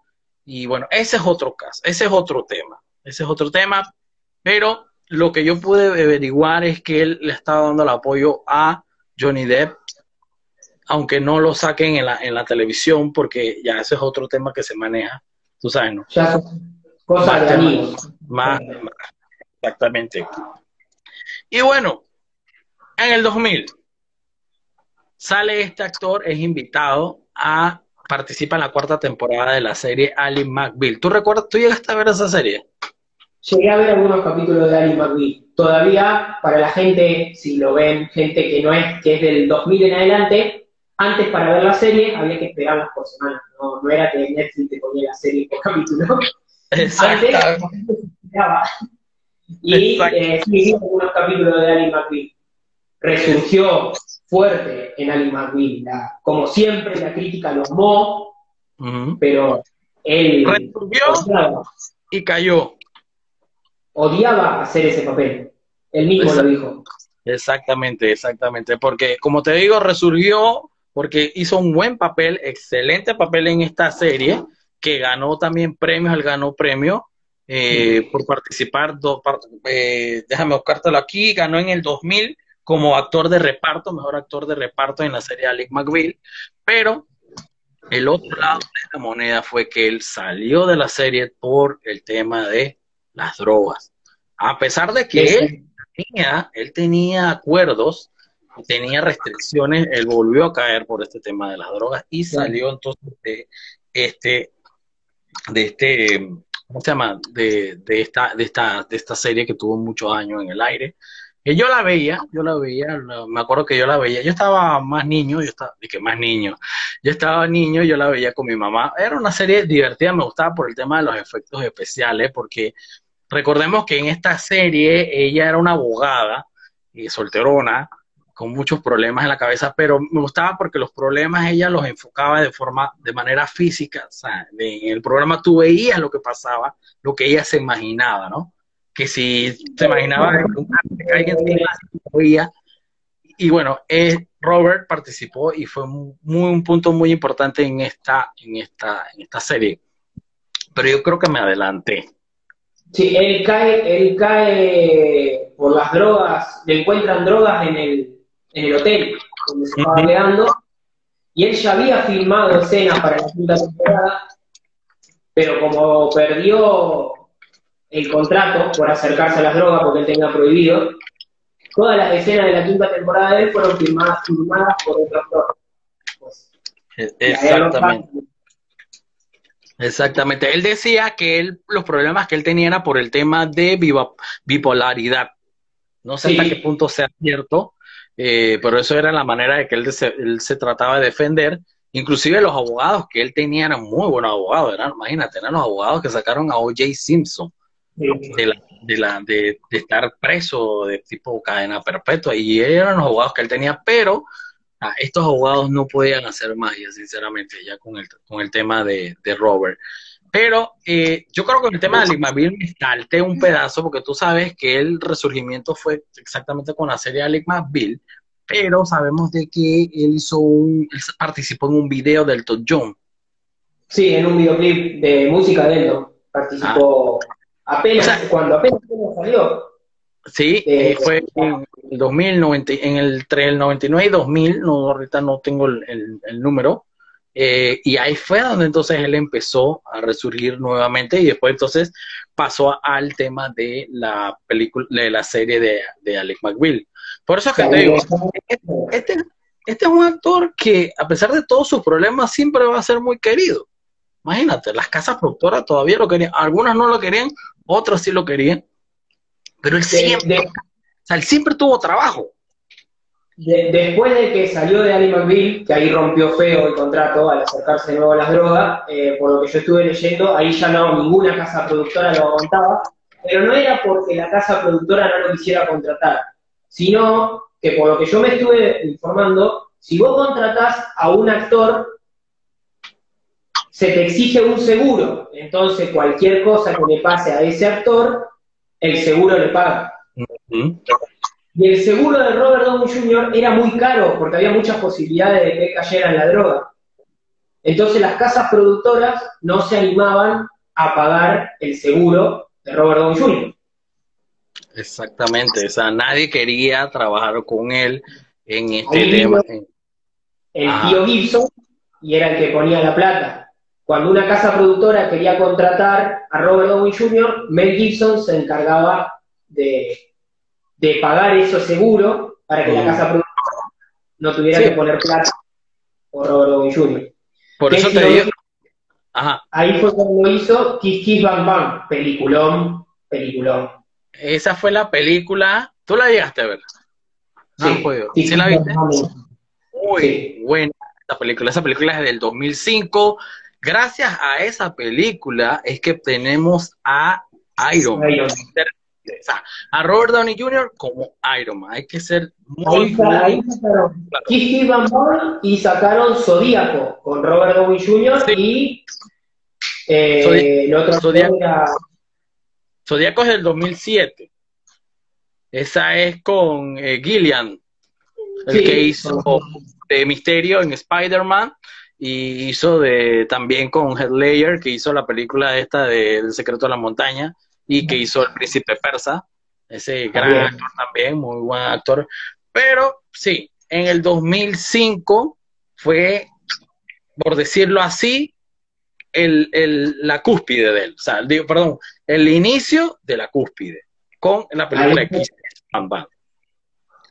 y bueno, ese es otro caso, ese es otro tema, ese es otro tema, pero lo que yo pude averiguar es que él le estaba dando el apoyo a Johnny Depp aunque no lo saquen en la, en la televisión, porque ya ese es otro tema que se maneja, tú sabes, ¿no? Ya de más, exactamente. Y bueno, en el 2000 sale este actor, es invitado a participar en la cuarta temporada de la serie Ali McBeal. ¿Tú recuerdas, tú llegaste a ver esa serie? Llegué a ver algunos capítulos de Ali McBeal. Todavía, para la gente, si lo ven, gente que no es, que es del 2000 en adelante, antes para ver la serie había que esperarlas por semana. No, no era que Netflix te ponía la serie por capítulo. Exacto. Antes. Y eh, sí, algunos capítulos de Ali McBeal. Resurgió fuerte en Ali McBeal. La- como siempre, la crítica lo amó, Ujú. pero él Resurgió odiaba, y cayó. odiaba hacer ese papel. Él mismo Exacto. lo dijo. Exactamente, exactamente. Porque, como te digo, resurgió porque hizo un buen papel, excelente papel en esta serie, que ganó también premios, él ganó premio eh, por participar, do- eh, déjame buscártelo aquí, ganó en el 2000 como actor de reparto, mejor actor de reparto en la serie Alec McBeal, pero el otro lado de la moneda fue que él salió de la serie por el tema de las drogas. A pesar de que él tenía, él tenía acuerdos, tenía restricciones, él volvió a caer por este tema de las drogas y salió entonces de este, de este, ¿cómo se llama? De, de, esta, de, esta, de esta serie que tuvo muchos años en el aire. Y yo la veía, yo la veía, me acuerdo que yo la veía, yo estaba más niño, yo estaba, que más niño, yo estaba niño, yo la veía con mi mamá. Era una serie divertida, me gustaba por el tema de los efectos especiales, porque recordemos que en esta serie ella era una abogada y solterona, con muchos problemas en la cabeza, pero me gustaba porque los problemas ella los enfocaba de forma, de manera física. O sea, en el programa tú veías lo que pasaba, lo que ella se imaginaba, ¿no? Que si se imaginaba que alguien se veía. Y bueno, eh, Robert participó y fue muy, un punto muy importante en esta, en esta, en esta serie. Pero yo creo que me adelanté. Sí, él cae, él cae por las drogas, le encuentran drogas en el, en el hotel donde se estaba quedando, y él ya había filmado escenas para la quinta temporada, pero como perdió el contrato por acercarse a las drogas porque él tenía prohibido, todas las escenas de la quinta temporada de él fueron filmadas, filmadas por otro actor. Pues, Exactamente. Exactamente. Él decía que él, los problemas que él tenía era por el tema de bipolaridad. No sé hasta qué punto sea cierto, eh, pero eso era la manera de que él, se, trataba de defender. Inclusive los abogados que él tenía eran muy buenos abogados, eran, imagínate, eran los abogados que sacaron a O.J. Simpson de, la, de, estar preso de tipo cadena perpetua, y eran los abogados que él tenía, pero ah, estos abogados no podían hacer magia, sinceramente, ya con el, con el tema de, Robert. Pero eh, yo creo que el tema de Alec me salté un pedazo porque tú sabes que el resurgimiento fue exactamente con la serie Alec McBeal, pero sabemos de que él hizo un, participó en un video del Todd John. Sí, en un videoclip de música de él, Participó ah. Apenas, cuando apenas salió. Sí, eh, fue en el 2000, en el, entre el 99 y 2000, no, ahorita no tengo el, el número, eh, y ahí fue donde entonces él empezó a resurgir nuevamente y después entonces pasó al tema de la película, de la serie de, de Alec McBeal. Por eso es que te digo, este, este, es un actor que a pesar de todos sus problemas siempre va a ser muy querido. Imagínate, las casas productoras todavía lo querían, algunas no lo querían, otras sí lo querían, pero él siempre, o sea, él siempre tuvo trabajo. después de que salió de Ali McBeal, que ahí rompió feo el contrato al acercarse de nuevo a las drogas, eh, por lo que yo estuve leyendo, ahí ya no, ninguna casa productora lo aguantaba, pero no era porque la casa productora no lo quisiera contratar, sino que por lo que yo me estuve informando, si vos contratás a un actor, se te exige un seguro, entonces cualquier cosa que le pase a ese actor, el seguro le paga. Y el seguro de Robert Downey Jr. era muy caro porque había muchas posibilidades de que cayera en la droga. Entonces las casas productoras no se animaban a pagar el seguro de Robert Downey Jr. Exactamente, o sea, nadie quería trabajar con él en este tema. El tío Gibson y era el que ponía la plata. Cuando una casa productora quería contratar a Robert Downey Jr., Mel Gibson se encargaba de de pagar eso seguro para que la casa productora no tuviera que poner plata por Robert Downey Jr. Por eso te digo. Ahí fue cuando hizo Kiss Kiss Bang Bang, peliculón, peliculón. Esa fue la película. ¿Tú la llegaste a ver? No sí, puedo. ¿Sí la viste? Muy buena esa película. Esa película es del 2005. Gracias a esa película es que tenemos a Iron Man a Robert Downey Jr. como Iron Man. Hay que ser muy. Ahí, sacaron y sacaron Zodíaco con Robert Downey Jr. y. Eh, el otro Zodíaco. es del 2007. Esa es con eh, Gillian, el que hizo de Misterio en Spider-Man y hizo de también con Heath Ledger, que hizo la película esta de El secreto de la montaña y que hizo El Príncipe Persa, ese gran actor también, muy buen actor. Pero sí, en el 2005 fue, por decirlo así, el, el, la cúspide de él, o sea, digo, perdón, el inicio de la cúspide con la película X. Bam Bam.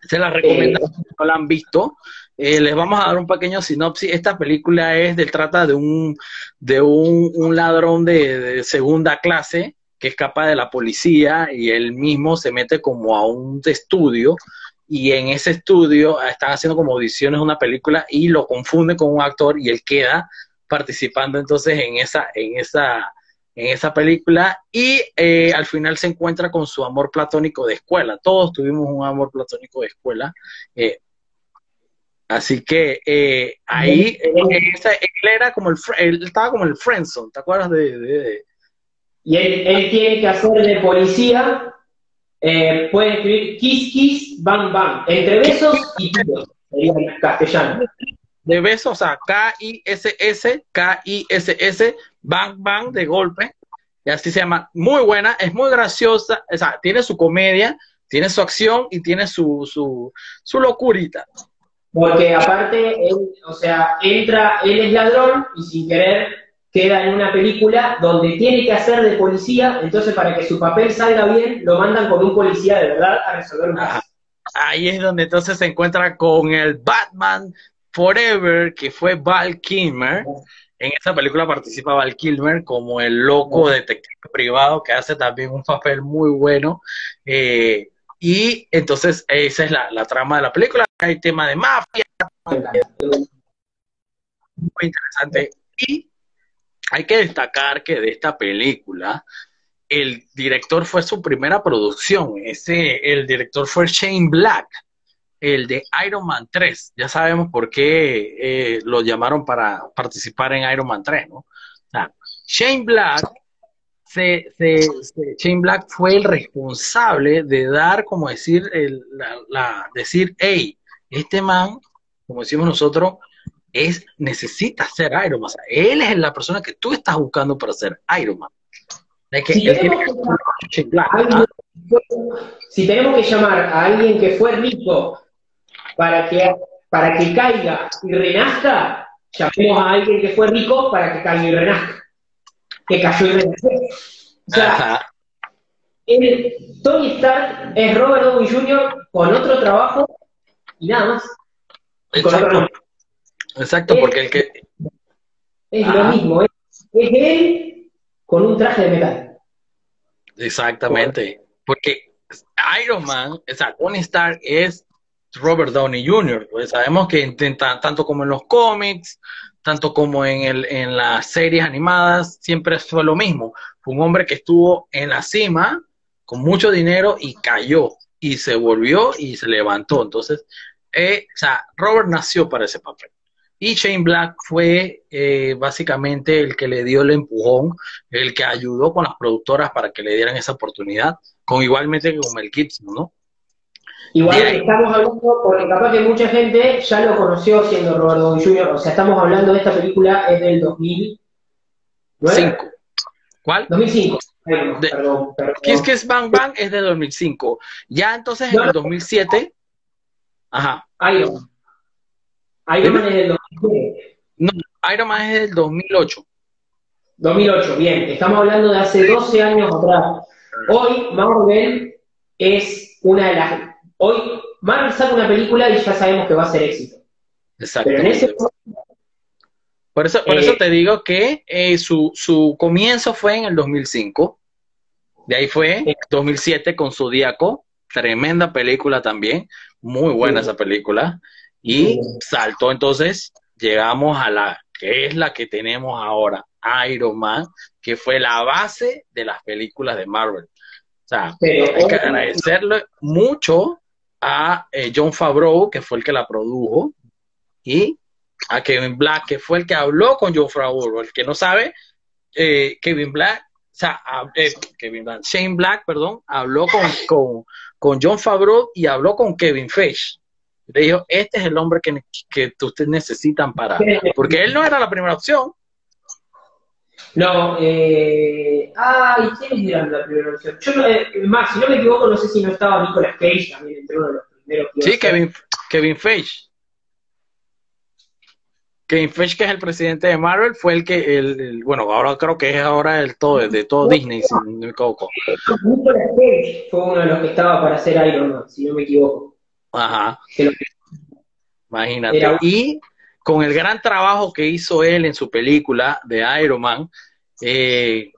Se la recomiendo si no la han visto. Eh, les vamos a dar un pequeño sinopsis. Esta película es del trata de un de un, un ladrón de, segunda clase que escapa de la policía y él mismo se mete como a un estudio y en ese estudio están haciendo como audiciones una película y lo confunde con un actor y él queda participando entonces en esa en esa en esa película y eh, al final se encuentra con su amor platónico de escuela. Todos tuvimos un amor platónico de escuela. eh, así que eh, ahí eh, esa- él era como el él estaba como el friendzone, ¿te acuerdas de- de- de Y él, él tiene que hacer de policía, eh, puede escribir kiss, kiss, bang, bang, entre besos y tiros, sería en castellano. de besos, o sea, K-I-S-S, K-I-S-S, bang, bang, de golpe, y así se llama. Muy buena, es muy graciosa, o sea, tiene su comedia, tiene su acción y tiene su, su, su locurita. Porque aparte, él, o sea, entra, él es ladrón y sin querer queda en una película donde tiene que hacer de policía, entonces para que su papel salga bien, lo mandan con un policía de verdad a resolver un caso. Ahí es donde entonces se encuentra con el Batman Forever, que fue Val Kilmer. En esa película participa Val Kilmer como el loco detective privado que hace también un papel muy bueno. Eh, y entonces esa es la, la trama de la película. Hay tema de mafia, muy interesante. Y hay que destacar que de esta película, el director fue su primera producción. Ese, el director fue Shane Black, el de Iron Man 3. Ya sabemos por qué eh, lo llamaron para participar en Iron Man 3, ¿no? Shane Black, se, Shane Black fue el responsable de dar, como decir, el, la- decir, hey, este man, como decimos nosotros, es, necesita ser Iron Man. O sea, él es la persona que tú estás buscando para ser Iron Man. Es que Si él tiene tenemos que que Shane Black, Alguien ¿ah? si tenemos que llamar a alguien que fue rico para que, para que caiga y renazca, llamemos a alguien que fue rico para que caiga y renazca. Que cayó y renació. O sea, el- Tony Stark es Robert Downey Jr. con otro trabajo y nada más. Exacto, porque el que, Es lo mismo, es, es él con un traje de metal. exactamente, porque Iron Man, o sea, Tony Stark es Robert Downey Jr., pues sabemos que intenta, tanto como en los cómics, tanto como en, el, en las series animadas, siempre fue lo mismo. Fue un hombre que estuvo en la cima con mucho dinero y cayó y se volvió y se levantó. Entonces, eh, o sea, Robert nació para ese papel. Y Shane Black fue eh, básicamente el que le dio el empujón, el que ayudó con las productoras para que le dieran esa oportunidad, con igualmente que con Mel Gibson, ¿no? Igual ahí. estamos hablando, porque capaz que mucha gente ya lo conoció siendo Robert Downey Jr., o sea, estamos hablando de esta película, es del 2009, Cinco. ¿Cuál? 2005. Perdón, De- perdón, perdón. Kiss Kiss Bang Bang es de 2005. Ya entonces en No. el 2007, ajá, Iron Man. Iron Man es del 2009. Iron Man es del 2008. 2008, bien, estamos hablando de hace 12 años atrás. Hoy Marvel es una de las... Hoy Marvel saca una película y ya sabemos que va a ser éxito. Pero en ese Exacto. Por eso, por Eh, eso te digo que eh, su, su comienzo fue en el 2005. De ahí fue Sí. 2007 con Zodíaco. Tremenda película también. Muy buena esa película. Y saltó entonces, llegamos a la que es la que tenemos ahora, Iron Man, que fue la base de las películas de Marvel. O sea, hay que agradecerle mucho a eh, John Favreau, que fue el que la produjo, y a Kevin Black, que fue el que habló con John Favreau. El que no sabe, eh, Kevin Black, o sea, a- eh, Kevin Black, Shane Black, perdón, habló con, con, con John Favreau y habló con Kevin Feige. Le dijo, este es el hombre que, que ustedes necesitan para... Porque él no era la primera opción. No, eh... Ay, ¿quiénes eran la primera opción? Yo, no- eh, más, si no me equivoco, no sé si no estaba Nicolas Cage también entre uno de los primeros. que Sí. Kevin, Kevin Feige. Kevin Feige, que es el presidente de Marvel, fue el que, el, el- bueno, ahora creo que es ahora el todo, de todo Disney, si no me equivoco. Nicolas Cage fue uno de los que estaba para hacer Iron Man, si no me equivoco. Ajá, imagínate. Era- Y con el gran trabajo que hizo él en su película de Iron Man, eh,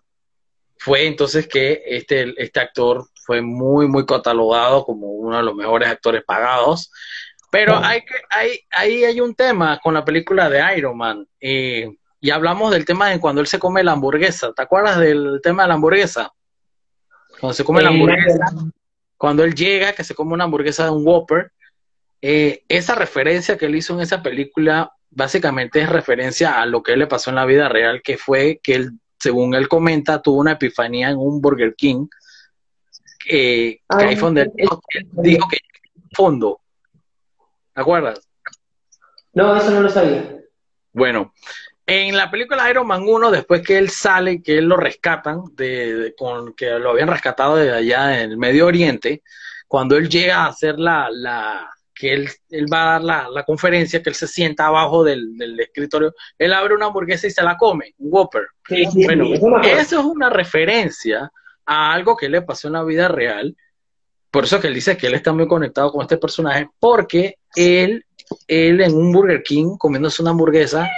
fue entonces que este, este actor fue muy, muy catalogado como uno de los mejores actores pagados. Pero hay que, hay, ahí hay un tema con la película de Iron Man. eh, y hablamos del tema de cuando él se come la hamburguesa. ¿Te acuerdas del tema de la hamburguesa? Cuando se come la Eh, hamburguesa, cuando él llega, que se come una hamburguesa de un Whopper, eh, esa referencia que él hizo en esa película básicamente es referencia a lo que le pasó en la vida real, que fue que él, según él comenta, tuvo una epifanía en un Burger King, eh, que ahí fue donde él dijo que fondo. ¿Te acuerdas? No, eso no lo sabía. Bueno, en la película Iron Man 1, después que él sale, que él lo rescatan, de, de- con, que lo habían rescatado de allá en el Medio Oriente, cuando él llega a hacer la, la que él, él va a dar la, la conferencia, que él se sienta abajo del, del escritorio, él abre una hamburguesa y se la come, un Whopper. Sí, sí, Bueno, sí, eso es una referencia a algo que le pasó en la vida real. Por eso que él dice que él está muy conectado con este personaje, porque él, él en un Burger King comiéndose una hamburguesa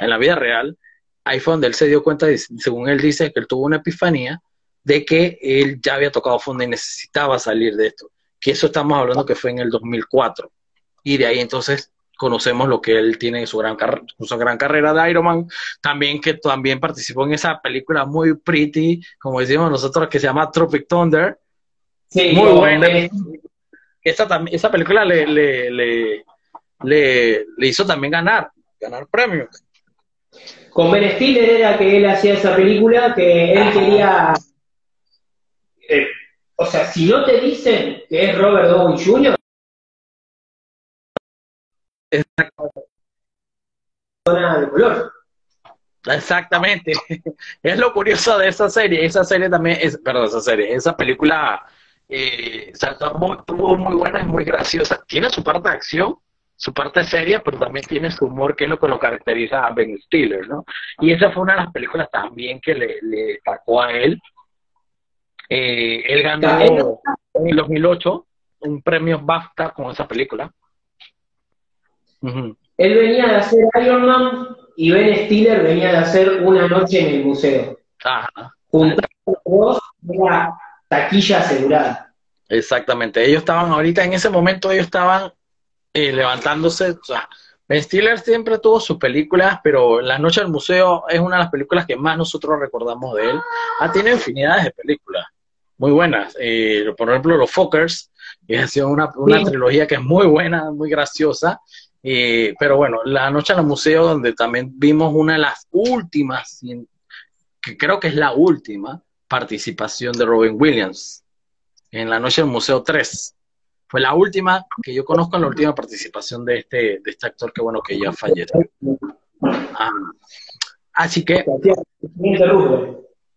en la vida real, ahí fue donde él se dio cuenta, de- según él dice, que él tuvo una epifanía de que él ya había tocado fondo y necesitaba salir de esto. Que eso estamos hablando que fue en el 2004. Y de ahí entonces conocemos lo que él tiene en su gran, carre- su gran carrera de Iron Man, también que también participó en esa película muy pretty, como decimos nosotros, que se llama Tropic Thunder. Sí, muy buena. Esa, esa película le, le, le, le, le hizo también ganar, ganar premios. Con Ben Stiller era que él hacía esa película, que él Ajá. quería. eh, o sea, si no te dicen que es Robert Downey Jr., persona de color. Exactamente. Es lo curioso de esa serie. Esa serie también es, perdón, esa serie, esa película eh, o sea, muy, estuvo muy buena, es muy graciosa. Tiene su parte de acción, su parte seria, pero también tiene su humor, que es lo que lo caracteriza a Ben Stiller, ¿no? Y esa fue una de las películas también que le, le destacó a él. Eh, él ganó en el 2008 un premio BAFTA con esa película. Él venía de hacer Iron Man y Ben Stiller venía de hacer Una noche en el museo. Ajá. Los dos era taquilla asegurada. Exactamente, ellos estaban ahorita, en ese momento ellos estaban eh, levantándose, o sea, Ben Stiller siempre tuvo sus películas, pero La Noche del Museo es una de las películas que más nosotros recordamos de él. Ha tenido infinidades de películas muy buenas, eh, por ejemplo Los Fockers, que ha sido una, una Sí. trilogía que es muy buena, muy graciosa, eh, pero bueno, La Noche del Museo, donde también vimos una de las últimas, que creo que es la última, participación de Robin Williams en la noche del Museo 3. Fue la última que yo conozco, la última participación de este, de este actor que bueno que ya falleció. Ah, así que,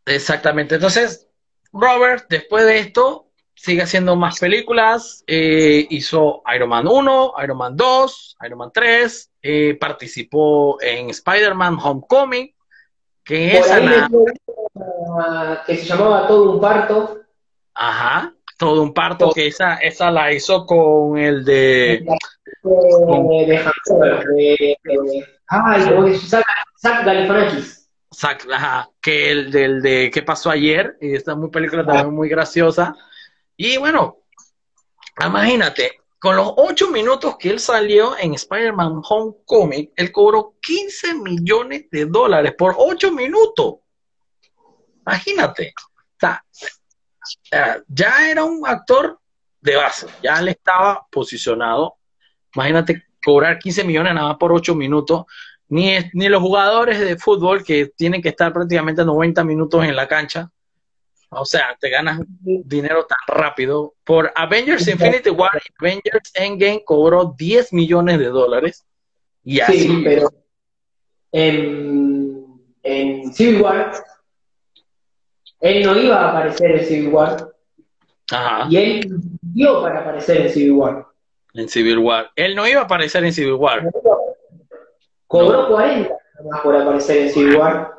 exactamente. Entonces, Robert, después de esto, sigue haciendo más películas. eh, hizo Iron Man 1, Iron Man 2, Iron Man 3. eh, participó en Spider-Man Homecoming, que es la, una que se llamaba Todo un parto. Ajá, todo un parto que esa, esa la hizo con el de eh, de ajá, que el del de qué pasó ayer, y esta muy película también muy graciosa. Y bueno, imagínate, con los ocho minutos que él salió en Spider-Man Homecoming, él cobró 15 millones de dólares por ocho minutos. Imagínate. O sea, ya era un actor de base, ya él estaba posicionado. Imagínate cobrar 15 millones nada más por 8 minutos. Ni, ni los jugadores de fútbol que tienen que estar prácticamente 90 minutos en la cancha. O sea, te ganas dinero tan rápido. Por Avengers Infinity War Avengers Endgame cobró 10 millones de dólares. Y así. Sí, pero en, en Civil War, él no iba a aparecer en Civil War Ajá, y él dio para aparecer en Civil War. en Civil War. Él no iba a aparecer en Civil War. Cobró 40 nada más por aparecer en Civil War.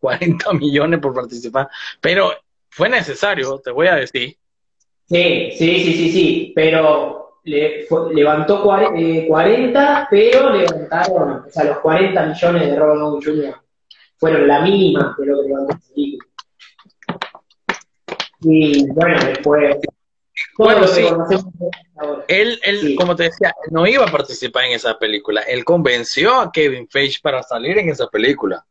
40 millones por participar. Pero fue necesario, te voy a decir. Sí, sí, sí, sí, sí, pero le, fue- levantó cuare- eh, 40, pero levantaron, o sea, los 40 millones de Robert Downey Jr. fueron la mínima de lo que levantó esa película. Y bueno, después, Bueno, sí. Él, él Sí. como te decía, no iba a participar en esa película. Él convenció a Kevin Feige para salir en esa película.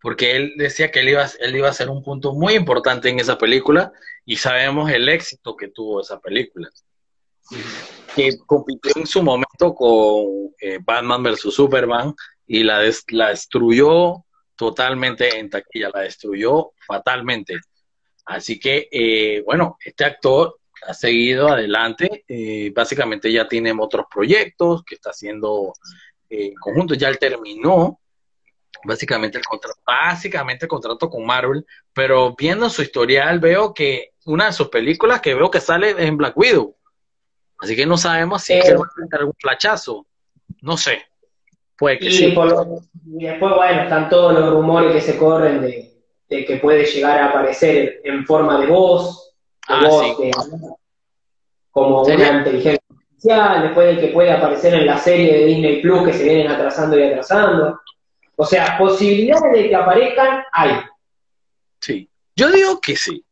Porque él decía que él iba, él iba a ser un punto muy importante en esa película y sabemos el éxito que tuvo esa película. Que compitió en su momento con eh, Batman vs. Superman y la, des- la destruyó totalmente en taquilla, la destruyó fatalmente. Así que, eh, bueno, este actor ha seguido adelante. eh, básicamente ya tiene otros proyectos que está haciendo eh, en conjunto. Ya él terminó básicamente el contrato, básicamente el contrato con Marvel, pero viendo su historial veo que una de sus películas que veo que sale es en Black Widow. Así que no sabemos si es que Eh. va a tener algún flachazo. No sé. Puede que Y, sí. por lo- y después, bueno, están todos los rumores que se corren de, de que puede llegar a aparecer en forma de voz, de Ah, voz, sí. de- como ¿Sería? una inteligencia artificial, después de que puede aparecer en la serie de Disney Plus que se vienen atrasando y atrasando. O sea, posibilidades de que aparezcan hay. Sí. Yo digo que sí.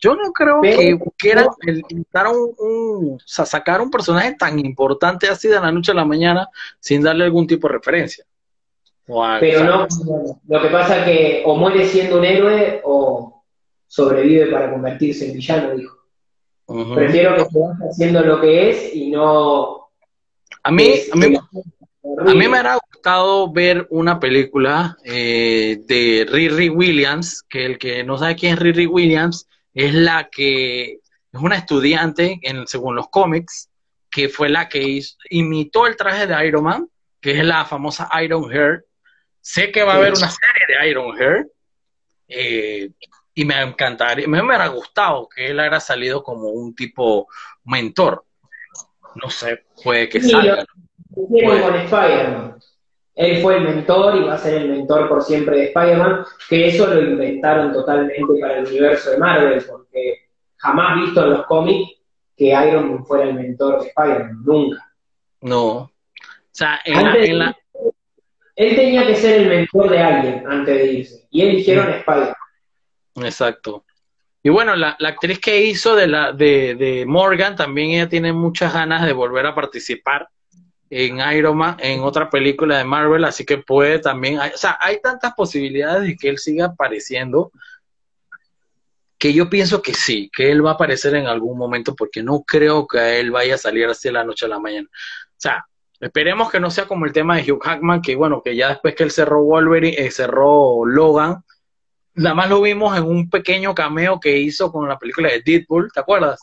Yo no creo Pero- que quieran inventar un, un- o sea, sacar un personaje tan importante así de la noche a la mañana sin darle algún tipo de referencia. Pero no, lo que pasa es que o muere siendo un héroe o sobrevive para convertirse en villano, dijo. Prefiero que se vaya haciendo lo que es y no... A mí, es- a mí, a mí me hubiera gustado ver una película eh, de Riri Williams, que el que no sabe quién es Riri Williams, es la que es una estudiante, en, según los cómics, que fue la que hizo- imitó el traje de Iron Man, que es la famosa Iron Hair. Sé que va a haber una serie de Iron Hair, eh, y me encantaría, me hubiera gustado que él hubiera salido como un tipo mentor. No sé, puede que Sí, salga. lo hicieron con Spider-Man. Él fue el mentor y va a ser el mentor por siempre de Spider-Man, que eso lo inventaron totalmente para el universo de Marvel, porque jamás visto en los cómics que Iron Man fuera el mentor de Spider-Man, nunca. No. O sea, en la, en la, Él tenía que ser el mentor de alguien antes de irse, y eligieron a Spider-Man. exacto. Y bueno, la, la actriz que hizo de la de, de Morgan también ella tiene muchas ganas de volver a participar en Iron Man, en otra película de Marvel, así que puede también, hay- o sea, hay tantas posibilidades de que él siga apareciendo que yo pienso que sí, que él va a aparecer en algún momento porque no creo que él vaya a salir así de la noche a la mañana. O sea, esperemos que no sea como el tema de Hugh Hackman, que bueno, que ya después que él cerró Wolverine, eh, cerró Logan, nada más lo vimos en un pequeño cameo que hizo con la película de Deadpool, ¿te acuerdas?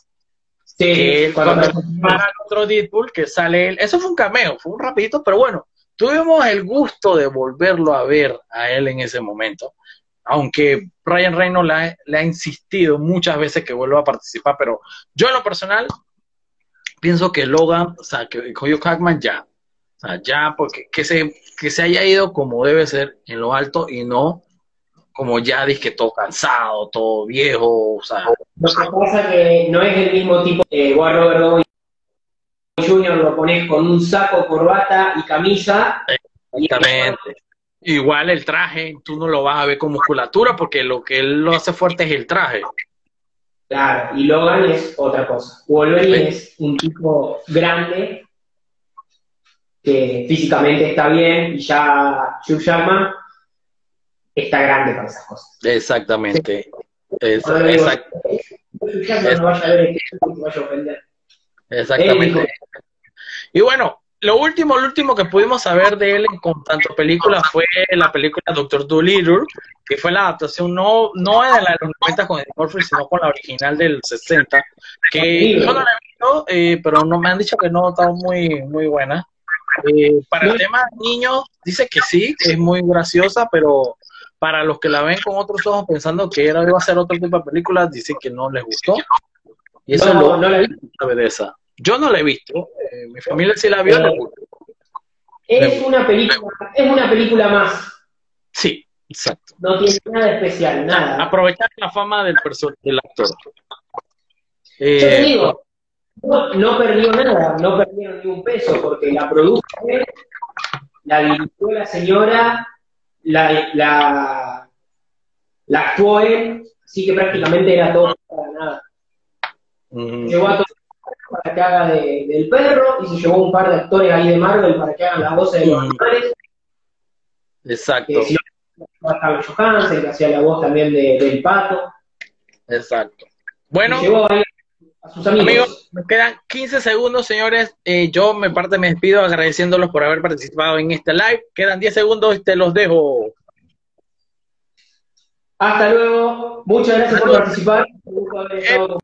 Sí, que él, cuando- para el otro Deadpool, que sale él, eso fue un cameo, fue un rapidito, pero bueno, tuvimos el gusto de volverlo a ver a él en ese momento. Aunque Ryan Reynolds le ha, le ha insistido muchas veces que vuelva a participar, pero yo en lo personal pienso que Logan, o sea, que Hugh Hackman ya, o sea, ya, porque que se, que se haya ido como debe ser, en lo alto, y no como ya que todo cansado, todo viejo, o sea, Lo que pasa es que no es el mismo tipo. A Robert Downey Jr. lo pones con un saco, corbata y camisa. y Exactamente. Igual el traje, tú no lo vas a ver con musculatura porque lo que él lo hace fuerte es el traje. Claro, y Logan es otra cosa. Wolverine es un tipo grande que físicamente está bien y ya Hugh Jackman está grande para esas cosas. Exactamente. Exact- no vaya a ver este vaya a ofender. exactamente. Y bueno, lo último, lo último que pudimos saber de él en con tanto película fue la película Doctor Dolittle, que fue la adaptación no, no de la de los 90 con Eddie Murphy, sino con la original del 60, que yo no la he visto, eh, pero no me han dicho que no está muy, muy buena. Eh, para el tema de niños, dice que sí, que es muy graciosa, pero para los que la ven con otros ojos pensando que era iba a ser otro tipo de película, dice que no les gustó. Y eso es No, lo no la vi. sabe de esa. Yo no la he visto, eh, mi familia sí la vio, gustó. Es una película, es una película más. Sí, exacto. No tiene nada especial, nada. Aprovechar la fama del, del actor. Yo te Eh, digo, no, no perdió nada, no perdieron ni un peso, porque la produjo la dirigió la señora, la, la, la actuó él, así que prácticamente era todo para nada. ujú. Llevó a todos para que haga de- del perro y se llevó un par de actores ahí de Marvel para que hagan las voces de los animales. Exacto, Que a Carlos Johansen, que hacía la voz también de- del pato. exacto. Bueno, a sus amigos. Amigos, me quedan 15 segundos, señores. Eh, yo, me parte, me despido agradeciéndolos por haber participado en este live. Quedan 10 segundos y te los dejo. Hasta luego. Muchas gracias por participar.